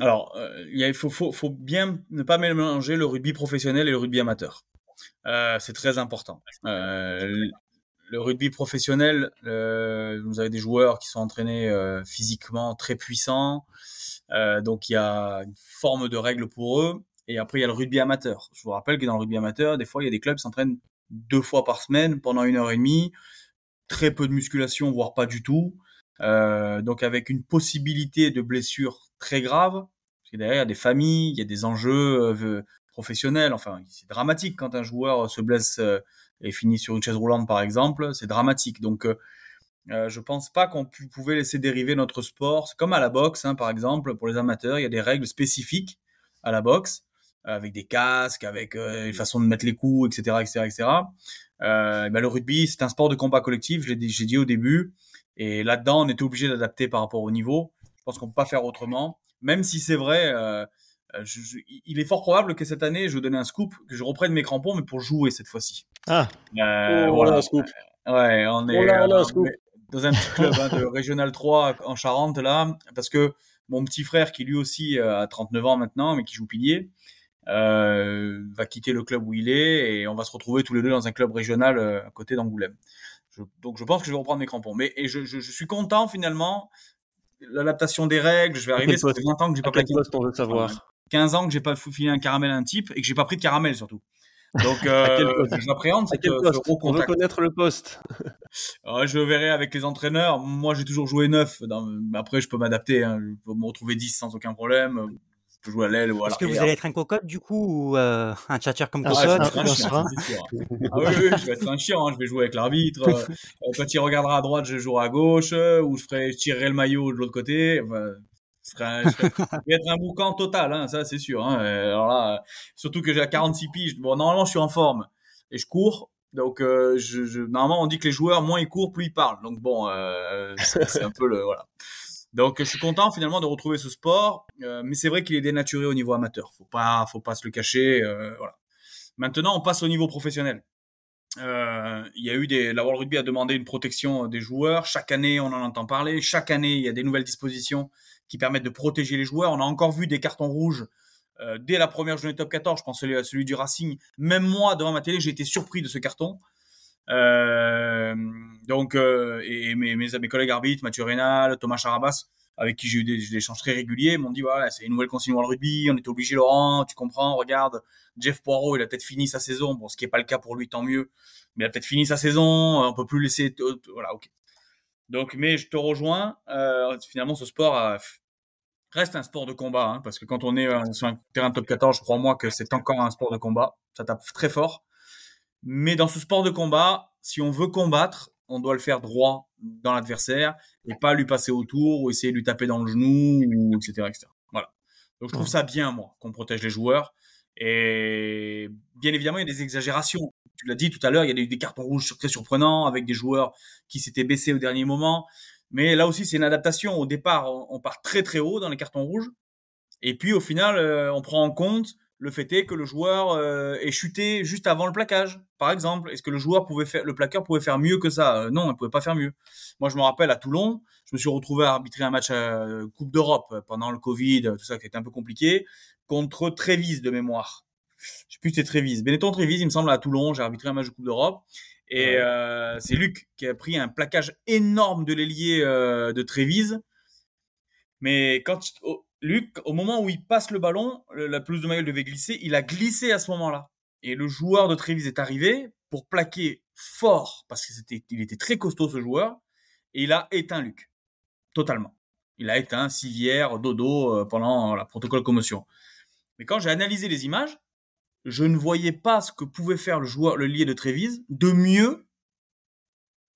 Alors, euh, il faut, bien ne pas mélanger le rugby professionnel et le rugby amateur. Euh, c'est très important. Euh, le rugby professionnel, vous avez des joueurs qui sont entraînés physiquement très puissants, donc il y a une forme de règle pour eux. Et après, il y a le rugby amateur. Je vous rappelle que dans le rugby amateur, des fois, il y a des clubs qui s'entraînent deux fois par semaine pendant une heure et demie, très peu de musculation, voire pas du tout. Euh, donc avec une possibilité de blessure très grave. Parce que derrière, il y a des familles, il y a des enjeux euh, professionnels. Enfin, c'est dramatique quand un joueur se blesse euh, et finit sur une chaise roulante, par exemple. C'est dramatique. Donc, euh, je pense pas qu'on pouvait laisser dériver notre sport. Comme à la boxe, hein, par exemple, pour les amateurs, il y a des règles spécifiques à la boxe, avec des casques, avec euh, une façon de mettre les coups, etc., etc., etc. Euh, le rugby, c'est un sport de combat collectif. J'ai dit, dit au début, et là-dedans, on était obligé d'adapter par rapport au niveau. Je pense qu'on peut pas faire autrement, même si c'est vrai. Euh, je, je, il est fort probable que cette année, je vous donne un scoop, que je reprenne mes crampons, mais pour jouer cette fois-ci. Ah. Euh, Oh, voilà. un scoop. Ouais, on est, Oh là là, on un scoop. est dans un petit club hein, de *laughs* Régional 3 en Charente là, parce que mon petit frère qui lui aussi euh, a 39 ans maintenant, mais qui joue pilier, euh, va quitter le club où il est et on va se retrouver tous les deux dans un club régional euh, à côté d'Angoulême. Donc je pense que je vais reprendre mes crampons. Mais et je, je, je suis content finalement. L'adaptation des règles, je vais arriver. Ça fait 20 ans que j'ai pas quel plaqué. poste on veut savoir? 15 ans que j'ai pas filé un caramel à un type et que j'ai pas pris de caramel surtout. Donc *laughs* euh, j'appréhende cette- ce On veut connaître le poste. *laughs* Euh, je verrai avec les entraîneurs. Moi, j'ai toujours joué neuf. Dans... Après, je peux m'adapter. Hein. Je peux me retrouver 10 sans aucun problème. Je peux jouer à l'aile ou à Est-ce que vous allez être un cocotte du coup ou euh, un tchatcher comme Ah, Ah, cocotte je vais être un- chien, sûr. Ah oui, oui, je vais être un chien. hein. Je vais jouer avec l'arbitre. *laughs* Euh, quand il regardera à droite, je jouerai à gauche. euh, Ou je, ferai, je tirerai le maillot de l'autre côté. Enfin, je, *laughs* être un boucan total. Hein, ça, c'est sûr. Hein. Euh, Alors là, surtout que j'ai à 46 piges. Bon, normalement, je suis en forme. Et je cours. Donc, euh, je, je, normalement, on dit que les joueurs, moins ils courent, plus ils parlent. Donc, bon, euh, c'est un peu le... Voilà. Donc, je suis content finalement de retrouver ce sport, euh, mais c'est vrai qu'il est dénaturé au niveau amateur. Faut pas, faut pas se le cacher. voilà. Maintenant, on passe au niveau professionnel. Euh, il y a eu des, la World Rugby a demandé une protection des joueurs. Chaque année, on en entend parler. Chaque année, il y a des nouvelles dispositions qui permettent de protéger les joueurs. On a encore vu des cartons rouges euh, dès la première journée top 14. Je pense celui, celui du Racing. Même moi, devant ma télé, j'ai été surpris de ce carton. Euh, donc, euh, et mes, mes, mes collègues arbitres, Mathieu Rénal, Thomas Charabas, avec qui j'ai eu des, échanges très réguliers, m'ont dit voilà, c'est une nouvelle consigne World Rugby, on est obligé, Laurent, tu comprends, regarde, Jeff Poirot, il a peut-être fini sa saison, bon, ce qui est pas le cas pour lui, tant mieux, mais il a peut-être fini sa saison, on peut plus laisser, voilà, ok. Donc, mais je te rejoins, euh, finalement, ce sport euh, reste un sport de combat, hein, parce que quand on est euh, sur un terrain top 14, je crois moi que c'est encore un sport de combat, ça tape très fort. Mais dans ce sport de combat, si on veut combattre, on doit le faire droit dans l'adversaire et pas lui passer autour ou essayer de lui taper dans le genou, ou etc., etc. Voilà. Donc je trouve ça bien, moi, qu'on protège les joueurs. Et bien évidemment, il y a des exagérations. Tu l'as dit tout à l'heure, il y a eu des cartons rouges très surprenants avec des joueurs qui s'étaient baissés au dernier moment. Mais là aussi, c'est une adaptation. Au départ, on part très très haut dans les cartons rouges. Et puis au final, euh, on prend en compte le fait est que le joueur euh, est chuté juste avant le plaquage, par exemple. Est-ce que le joueur pouvait faire, le plaqueur pouvait faire mieux que ça? Euh, Non, il pouvait pas faire mieux. Moi, je me rappelle à Toulon, je me suis retrouvé à arbitrer un match à Coupe d'Europe pendant le Covid, tout ça qui était un peu compliqué, contre Trévise de mémoire. Je sais plus si c'était Trévise. Benetton Trévise, il me semble à Toulon, j'ai arbitré un match de Coupe d'Europe. Et euh, c'est Luc qui a pris un plaquage énorme de l'ailier euh, de Trévise. Mais quand oh, Luc, au moment où il passe le ballon, la pelouse de Mayol devait glisser, il a glissé à ce moment-là. Et le joueur de Trévise est arrivé pour plaquer fort, parce que c'était, il était très costaud ce joueur, et il a éteint Luc. Totalement. Il a éteint civière, dodo euh, pendant la protocole commotion. Mais quand j'ai analysé les images, je ne voyais pas ce que pouvait faire le joueur, le lié de Trévise, de mieux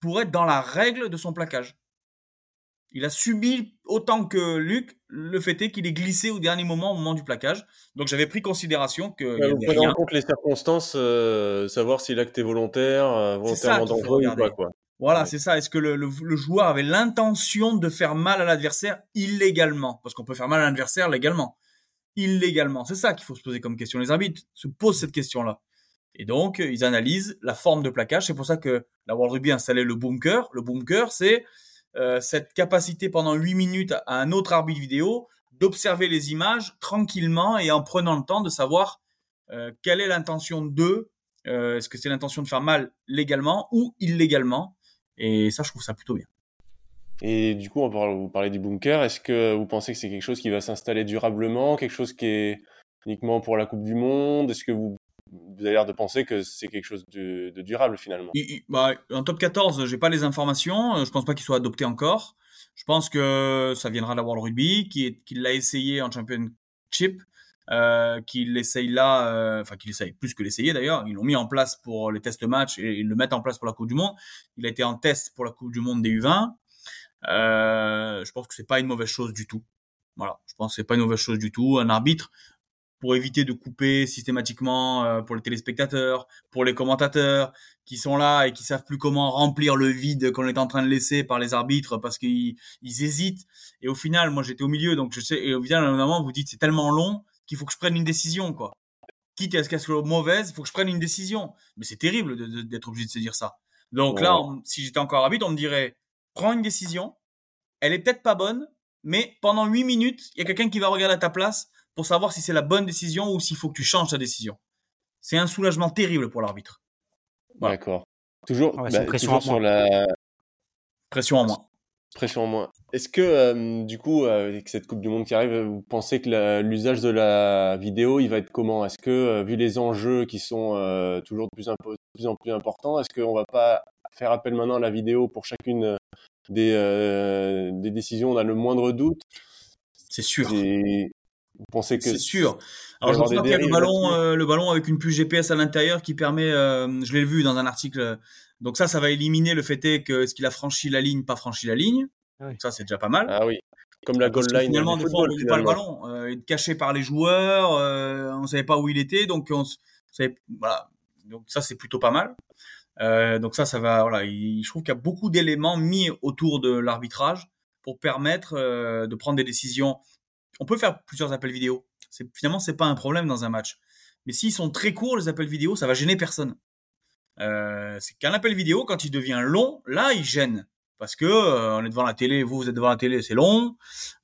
pour être dans la règle de son plaquage. Il a subi autant que Luc le fait est qu'il est glissé au dernier moment au moment du plaquage. Donc j'avais pris considération que. Ouais, rien. en compte les circonstances, euh, savoir si l'acte est volontaire, euh, volontairement dangereux ou pas. Quoi. Voilà, ouais. c'est ça. Est-ce que le, le, le, joueur avait l'intention de faire mal à l'adversaire illégalement? Parce qu'on peut faire mal à l'adversaire légalement. Illégalement. C'est ça qu'il faut se poser comme question. Les arbitres se posent cette question-là. Et donc, ils analysent la forme de plaquage. C'est pour ça que la World Rugby a installé le bunker. Le bunker, c'est euh, cette capacité pendant 8 minutes à un autre arbitre vidéo d'observer les images tranquillement et en prenant le temps de savoir euh, quelle est l'intention d'eux. Euh, Est-ce que c'est l'intention de faire mal légalement ou illégalement Et ça, je trouve ça plutôt bien. Et du coup, on parle, vous parlez du bunker. Est-ce que vous pensez que c'est quelque chose qui va s'installer durablement, quelque chose qui est uniquement pour la Coupe du Monde? Est-ce que vous vous avez l'air de penser que c'est quelque chose de, durable finalement. bah, en top 14, j'ai pas les informations. Je pense pas qu'il soit adopté encore. Je pense que ça viendra d'avoir le Rugby, qui, qui l'a essayé en Championship, euh, qu'il essaye là, euh, enfin qu'il essaye plus que l'essayer d'ailleurs. Ils l'ont mis en place pour les tests match et ils le mettent en place pour la Coupe du Monde. Il a été en test pour la Coupe du Monde des U20. Euh, je pense que c'est pas une mauvaise chose du tout. Voilà, je pense que c'est pas une mauvaise chose du tout. Un arbitre, pour éviter de couper systématiquement euh, pour les téléspectateurs, pour les commentateurs qui sont là et qui savent plus comment remplir le vide qu'on est en train de laisser par les arbitres parce qu'ils hésitent. Et au final, moi j'étais au milieu, donc je sais. Et au final, à un moment, vous dites c'est tellement long qu'il faut que je prenne une décision, quoi. Quitte à ce qu'elle soit mauvaise, il faut que je prenne une décision. Mais c'est terrible d'être obligé de se dire ça. Donc là, si j'étais encore arbitre, on me dirait prends une décision. Elle est peut-être pas bonne, mais pendant 8 minutes, il y a quelqu'un qui va regarder à ta place pour savoir si c'est la bonne décision ou s'il faut que tu changes ta décision. C'est un soulagement terrible pour l'arbitre. D'accord. Toujours, bah, pression sur la pression en moins. Pression en moins. Est-ce que euh, du coup, avec cette Coupe du Monde qui arrive, vous pensez que l'usage de la vidéo, il va être comment? Est-ce que, euh, vu les enjeux qui sont euh, toujours de plus, en plus, en plus importants, est-ce qu'on va pas faire appel maintenant à la vidéo pour chacune des, des décisions? On a le moindre doute. C'est sûr. Vous pensez que c'est sûr. Alors je pense qu'il y a le ballon, euh, le ballon avec une puce GPS à l'intérieur qui permet, euh, je l'ai vu dans un article. Donc ça, ça va éliminer le fait est que est-ce qu'il a franchi la ligne, pas franchi la ligne? Ah ça, c'est déjà pas mal. Ah oui. Comme la goal line. Finalement, des fois, on pas le ballon. Euh, il est caché par les joueurs. Euh, on savait pas où il était, donc on savait, voilà. Donc ça, c'est plutôt pas mal. Euh, donc ça, ça va. Voilà. je trouve qu'il y a beaucoup d'éléments mis autour de l'arbitrage pour permettre de prendre des décisions on peut faire plusieurs appels vidéo. C'est, finalement, c'est pas un problème dans un match. Mais s'ils sont très courts, les appels vidéo, ça va gêner personne. Euh, c'est qu'un appel vidéo, quand il devient long, là, il gêne. Parce que euh, est devant la télé, vous, vous êtes devant la télé, c'est long.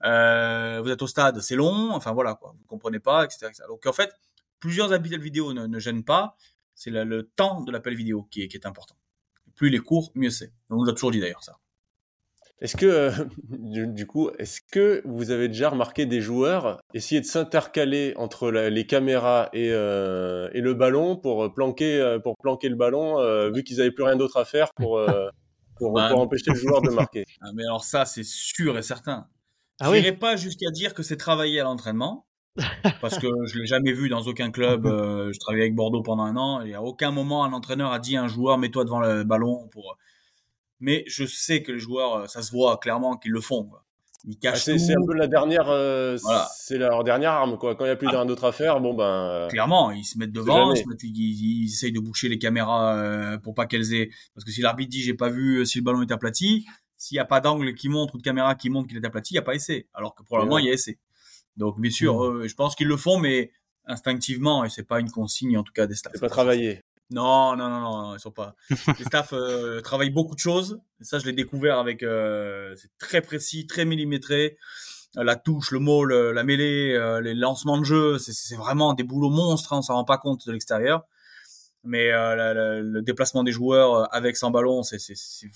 Euh, vous êtes au stade, c'est long. Enfin voilà. Vous comprenez pas, etc., Donc en fait, plusieurs appels vidéo ne, gênent pas. C'est le, temps de l'appel vidéo qui est, qui est important. Plus il est court, mieux c'est. On nous a toujours dit d'ailleurs ça. Est-ce que, euh, *laughs* du, coup, est-ce que vous avez déjà remarqué des joueurs essayer de s'intercaler entre les caméras et, euh, et, le ballon pour planquer, euh, pour planquer le ballon, vu qu'ils n'avaient plus rien d'autre à faire pour, pour, bah, empêcher le joueur de marquer? *laughs* Ah, Mais alors ça, c'est sûr et certain. Ah je n'irai pas jusqu'à dire que c'est travaillé à l'entraînement, parce que je l'ai jamais vu dans aucun club. je travaillais avec Bordeaux pendant un an, et à aucun moment un entraîneur a dit à un joueur mets-toi devant le ballon pour mais je sais que les joueurs, euh, ça se voit clairement qu'ils le font. Ils ah, cachent C'est un peu la dernière, euh, c'est leur dernière arme quoi. Quand il n'y a plus ah. rien d'autre à faire, bon ben. Euh, clairement, ils se mettent devant, ils, essayent de boucher les caméras pour pas qu'elles aient, parce que si l'arbitre dit j'ai pas vu si le ballon est aplati, s'il n'y a pas d'angle qui montre ou de caméra qui montre qu'il est aplati, il n'y a pas essai. Alors que probablement il y a essai. Donc bien sûr, mmh. je pense qu'ils le font, mais instinctivement et c'est pas une consigne en tout cas des staffs. C'est pas travaillé. Non, non, non, non, ils sont pas. Les *laughs* staffs euh, travaillent beaucoup de choses. Et ça, je l'ai découvert avec. Euh, c'est très précis, très millimétré. Euh, la touche, le mot, la mêlée, euh, les lancements de jeu, c'est vraiment des boulots monstres. Hein, on s'en rend pas compte de l'extérieur. Mais le déplacement des joueurs avec sans ballon, c'est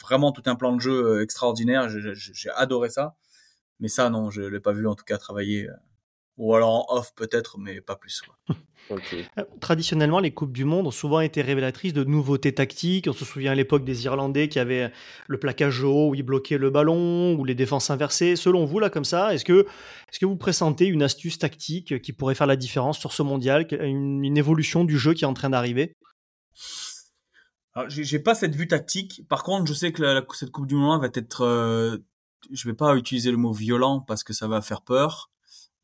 vraiment tout un plan de jeu extraordinaire. J'ai adoré ça. Mais ça, non, je l'ai pas vu en tout cas travailler. Ou alors en off peut-être, mais pas plus. *laughs* Euh, traditionnellement, les Coupes du Monde ont souvent été révélatrices de nouveautés tactiques. On se souvient à l'époque des Irlandais qui avaient le plaquage haut où ils bloquaient le ballon ou les défenses inversées. Selon vous, là, comme ça, est-ce que, est que vous pressentez une astuce tactique qui pourrait faire la différence sur ce mondial, une, évolution du jeu qui est en train d'arriver? J'ai pas cette vue tactique. Par contre, je sais que cette Coupe du Monde va être. Euh, je vais pas utiliser le mot violent parce que ça va faire peur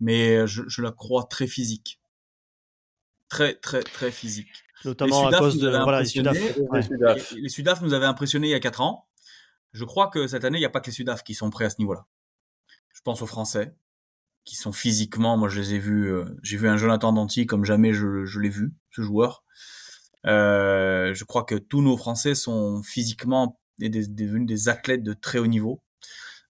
mais je, je, la crois très physique. Très, très, très physique. Notamment à cause de voilà, les Sudaf. Les, Sudaf nous avaient impressionnés il y a 4 ans. Je crois que cette année, il n'y a pas que les Sudaf qui sont prêts à ce niveau-là. Je pense aux Français, qui sont physiquement, moi je les ai vus, euh, j'ai vu un Jonathan Danty comme jamais je, je l'ai vu, ce joueur. Euh, je crois que tous nos Français sont physiquement devenus des athlètes de très haut niveau.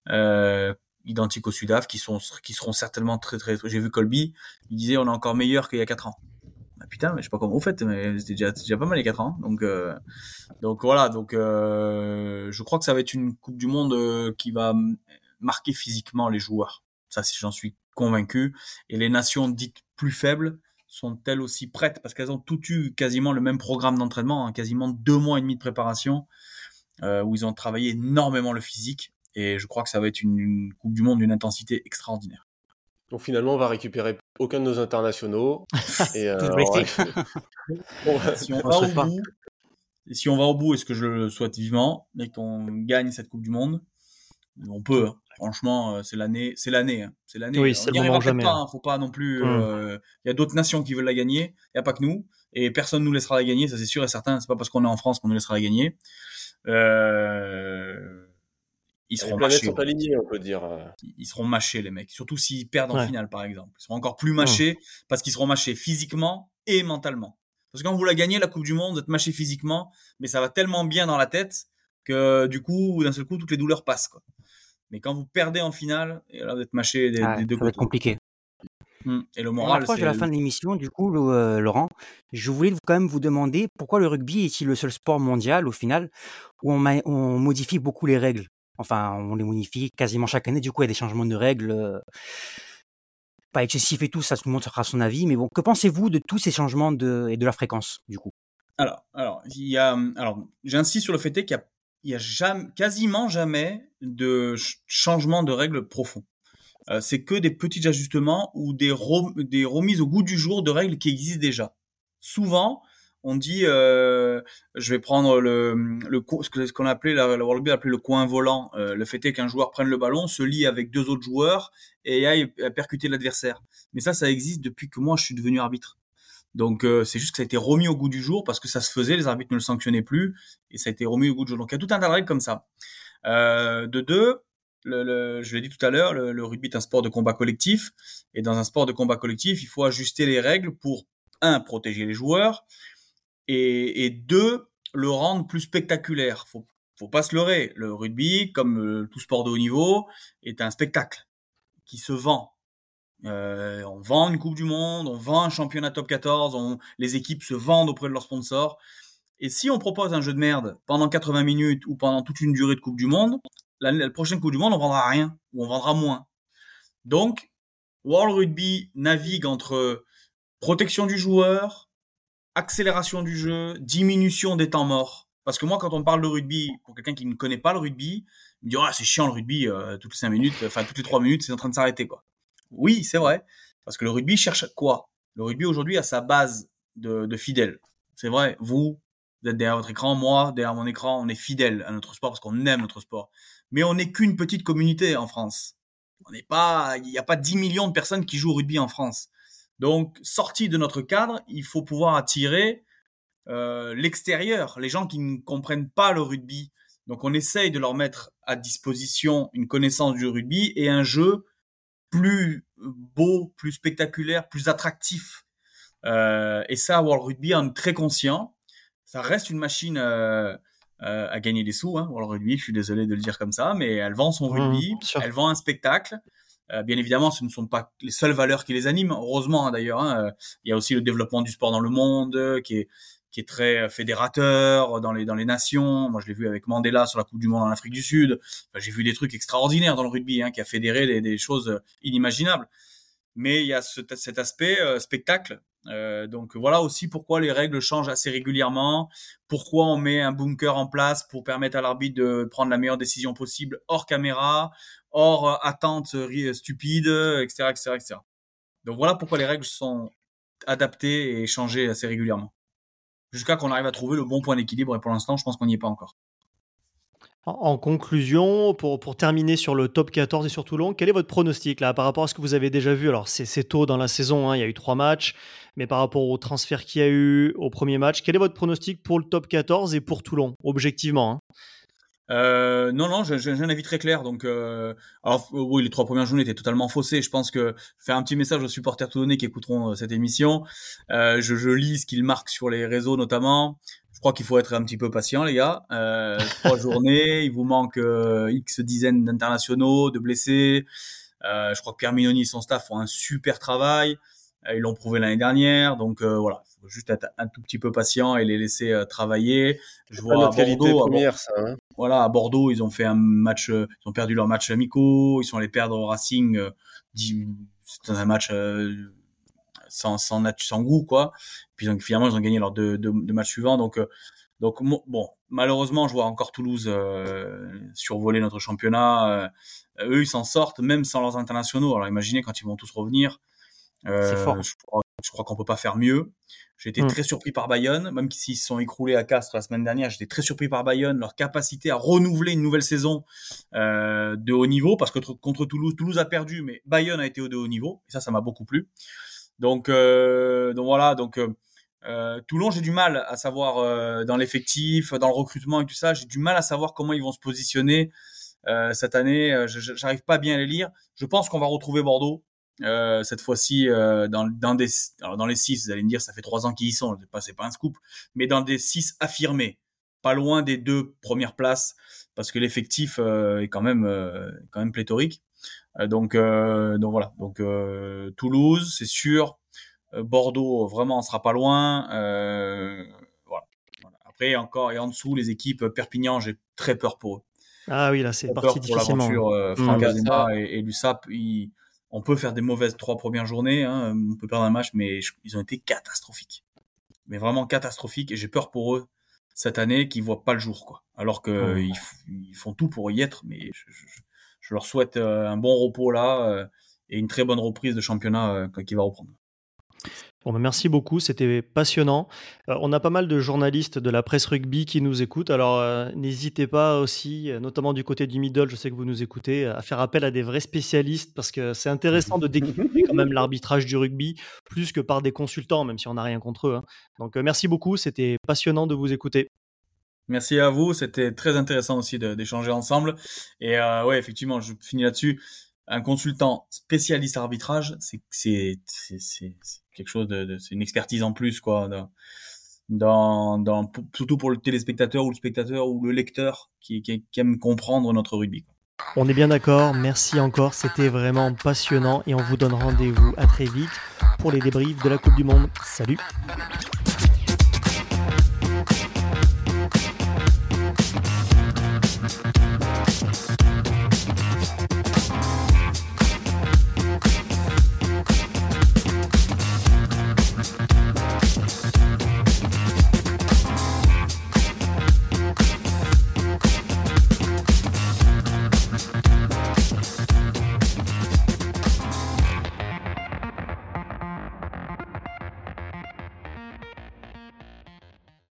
Euh, identiques au Sudaf, qui sont qui seront certainement très très. J'ai vu Colby, il disait on est encore meilleur qu'il y a 4 ans. Bah, putain, mais je sais pas comment vous faites, mais c'était déjà, déjà pas mal les 4 ans. Donc euh, donc voilà, donc euh, je crois que ça va être une Coupe du Monde euh, qui va marquer physiquement les joueurs. Ça, j'en suis convaincu. Et les nations dites plus faibles, sont-elles aussi prêtes? Parce qu'elles ont toutes eu quasiment le même programme d'entraînement, hein, quasiment deux mois et demi de préparation, euh, où ils ont travaillé énormément le physique. Et je crois que ça va être une, Coupe du Monde d'une intensité extraordinaire. Donc finalement, on va récupérer aucun de nos internationaux. *laughs* et, euh, *laughs* si on va au bout, et si on va au bout, est-ce que je le souhaite vivement, mais qu'on gagne cette Coupe du Monde, on peut. Hein. Franchement, euh, c'est l'année, c'est l'année, hein. c'est l'année. Oui, c'est le moment jamais. Pas, hein. Faut pas non plus. Hum. Euh, il y a d'autres nations qui veulent la gagner. Il y a pas que nous, et personne nous laissera la gagner. Ça c'est sûr et certain. C'est pas parce qu'on est en France qu'on nous laissera la gagner. Euh, ils seront mâchés. Sont alignés, on peut dire. Ils seront mâchés les mecs. Surtout s'ils perdent en finale, par exemple. Ils seront encore plus mâchés parce qu'ils seront mâchés physiquement et mentalement. Parce que quand vous la gagnez la Coupe du Monde, vous êtes mâché physiquement, mais ça va tellement bien dans la tête que du coup, d'un seul coup, toutes les douleurs passent. Quoi. Mais quand vous perdez en finale, et là vous êtes mâché des, deux Ça va être compliqué. Mmh. Et le moral. On approche de la fin de l'émission, du coup, euh, Laurent. Je voulais quand même vous demander pourquoi le rugby est-il le seul sport mondial, au final, où on, on, modifie beaucoup les règles? Enfin, on les modifie quasiment chaque année. Du coup, il y a des changements de règles. Euh, pas excessifs et tout, ça tout le monde sera son avis. Mais bon, que pensez-vous de tous ces changements et de la fréquence, du coup? Alors, alors, j'insiste sur le fait qu'il y a il y a quasiment jamais de changement de règles profond. Euh, c'est que des petits ajustements ou des remises au goût du jour de règles qui existent déjà. Souvent, on dit, euh, je vais prendre le, le ce qu'on appelait le coin volant. Euh, le fait est qu'un joueur prenne le ballon, se lie avec deux autres joueurs et aille percuter l'adversaire. Mais ça, ça existe depuis que moi je suis devenu arbitre. Donc euh, c'est juste que ça a été remis au goût du jour parce que ça se faisait, les arbitres ne le sanctionnaient plus et ça a été remis au goût du jour. Donc il y a tout un tas de règles comme ça. Euh, de deux, je l'ai dit tout à l'heure, le, rugby est un sport de combat collectif et dans un sport de combat collectif, il faut ajuster les règles pour un protéger les joueurs et, et deux le rendre plus spectaculaire. Faut faut pas se leurrer. Le rugby, comme euh, tout sport de haut niveau, est un spectacle qui se vend. Euh, on vend une Coupe du Monde, on vend un championnat top 14, on, les équipes se vendent auprès de leurs sponsors. Et si on propose un jeu de merde pendant 80 minutes ou pendant toute une durée de Coupe du Monde, la, la prochaine Coupe du Monde, on vendra rien ou on vendra moins. Donc, World Rugby navigue entre protection du joueur, accélération du jeu, diminution des temps morts. Parce que moi, quand on parle de rugby, pour quelqu'un qui ne connaît pas le rugby, il me dit ah, c'est chiant le rugby, euh, toutes les 5 minutes, enfin toutes les 3 minutes, c'est en train de s'arrêter quoi. Oui, c'est vrai. Parce que le rugby cherche quoi? Le rugby aujourd'hui a sa base de, fidèles. C'est vrai, vous, vous êtes derrière votre écran, moi, derrière mon écran, on est fidèle à notre sport parce qu'on aime notre sport. Mais on n'est qu'une petite communauté en France. On n'est pas, il n'y a pas 10 millions de personnes qui jouent au rugby en France. Donc, sorti de notre cadre, il faut pouvoir attirer euh, l'extérieur, les gens qui ne comprennent pas le rugby. Donc, on essaye de leur mettre à disposition une connaissance du rugby et un jeu plus beau, plus spectaculaire, plus attractif. Euh, et ça, World Rugby en est très conscient. Ça reste une machine euh, euh, à gagner des sous. Hein, World Rugby, je suis désolé de le dire comme ça, mais elle vend son mmh, rugby, elle vend un spectacle. Euh, bien évidemment, ce ne sont pas les seules valeurs qui les animent. Heureusement, hein, d'ailleurs, hein, il y a aussi le développement du sport dans le monde, qui est qui est très euh, fédérateur dans les dans les nations. Moi, je l'ai vu avec Mandela sur la Coupe du Monde en Afrique du Sud. j'ai vu des trucs extraordinaires dans le rugby, hein, qui a fédéré des, choses inimaginables. Mais il y a ce, cet aspect euh, spectacle. Euh, donc voilà aussi pourquoi les règles changent assez régulièrement. Pourquoi on met un bunker en place pour permettre à l'arbitre de prendre la meilleure décision possible hors caméra, hors euh, attente stupide, etc., etc., etc. Donc voilà pourquoi les règles sont adaptées et changées assez régulièrement jusqu'à qu'on arrive à trouver le bon point d'équilibre. Et pour l'instant, je pense qu'on n'y est pas encore. En conclusion, pour, terminer sur le top 14 et sur Toulon, quel est votre pronostic là par rapport à ce que vous avez déjà vu? Alors c'est tôt dans la saison, hein, il y a eu trois matchs, mais par rapport au transfert qu'il y a eu au premier match, quel est votre pronostic pour le top 14 et pour Toulon, objectivement hein? Euh, non, non, j'ai un avis très clair. Donc, euh, alors oui, les trois premières journées étaient totalement faussées. Je pense que faire un petit message aux supporters toulonnais qui écouteront euh, cette émission. Euh, je, je, lis ce qu'ils marquent sur les réseaux notamment. Je crois qu'il faut être un petit peu patient, les gars. Euh, *laughs* trois journées, il vous manque euh, x dizaines d'internationaux, de blessés. je crois que Pierre Minoni et son staff font un super travail. Ils l'ont prouvé l'année dernière. Donc voilà, il faut juste être un tout petit peu patient et les laisser travailler. Je vois à Bordeaux, première, ça, hein voilà, à Bordeaux, ils ont fait un match, euh, ils ont perdu leur match amicaux, ils sont allés perdre au Racing euh, dans un match euh, sans, sans, sans goût, quoi. Puis donc, finalement, ils ont gagné leurs deux, deux, matchs suivants. Donc, donc bon, malheureusement, je vois encore Toulouse survoler notre championnat. eux, ils s'en sortent même sans leurs internationaux. Alors imaginez quand ils vont tous revenir. C'est fort. Je crois, crois qu'on peut pas faire mieux. J'ai été mmh. très surpris par Bayonne, même s'ils se sont écroulés à Castres la semaine dernière. J'étais très surpris par Bayonne, leur capacité à renouveler une nouvelle saison euh, de haut niveau, parce que contre Toulouse, Toulouse a perdu, mais Bayonne a été au de haut niveau, et ça, ça m'a beaucoup plu. Donc, euh, donc voilà, donc euh, euh Toulon, j'ai du mal à savoir euh, dans l'effectif, dans le recrutement et tout ça, j'ai du mal à savoir comment ils vont se positionner euh, cette année. J'arrive pas bien à les lire. Je pense qu'on va retrouver Bordeaux. Euh, cette fois-ci euh, dans, dans, des, alors dans les six, vous allez me dire, ça fait trois ans qu'ils y sont, c'est pas, pas un scoop, mais dans des six affirmés, pas loin des deux premières places, parce que l'effectif euh, est quand même, euh, quand même pléthorique. donc, donc voilà, donc Toulouse, c'est sûr, Bordeaux, vraiment, on sera pas loin. Voilà. Après, encore, et en dessous, les équipes Perpignan, j'ai très peur pour eux. Ah oui, là, c'est parti difficilement. Pour l'aventure, Franck mmh, Azema et, et l'USAP, ils on peut faire des mauvaises trois premières journées, hein, on peut perdre un match, mais ils ont été catastrophiques. Mais vraiment catastrophiques, et j'ai peur pour eux cette année qu'ils voient pas le jour, quoi. Alors qu'ils ils font tout pour y être, mais je, leur souhaite euh, un bon repos là euh, et une très bonne reprise de championnat euh, qui va reprendre. Bon, bah, merci beaucoup, c'était passionnant. Euh, on a pas mal de journalistes de la presse rugby qui nous écoutent, alors euh, n'hésitez pas aussi, euh, notamment du côté du middle, je sais que vous nous écoutez, à faire appel à des vrais spécialistes parce que c'est intéressant de découvrir *laughs* quand même l'arbitrage du rugby plus que par des consultants, même si on n'a rien contre eux. Hein. Donc merci beaucoup, c'était passionnant de vous écouter. Merci à vous, c'était très intéressant aussi d'échanger ensemble. Et ouais, effectivement, je finis là-dessus un consultant spécialiste arbitrage, c'est quelque chose c'est une expertise en plus quoi. Dans, dans, surtout pour le téléspectateur ou le spectateur ou le lecteur qui, aime comprendre notre rugby. On est bien d'accord, merci encore, c'était vraiment passionnant et on vous donne rendez-vous à très vite pour les débriefs de la Coupe du Monde. Salut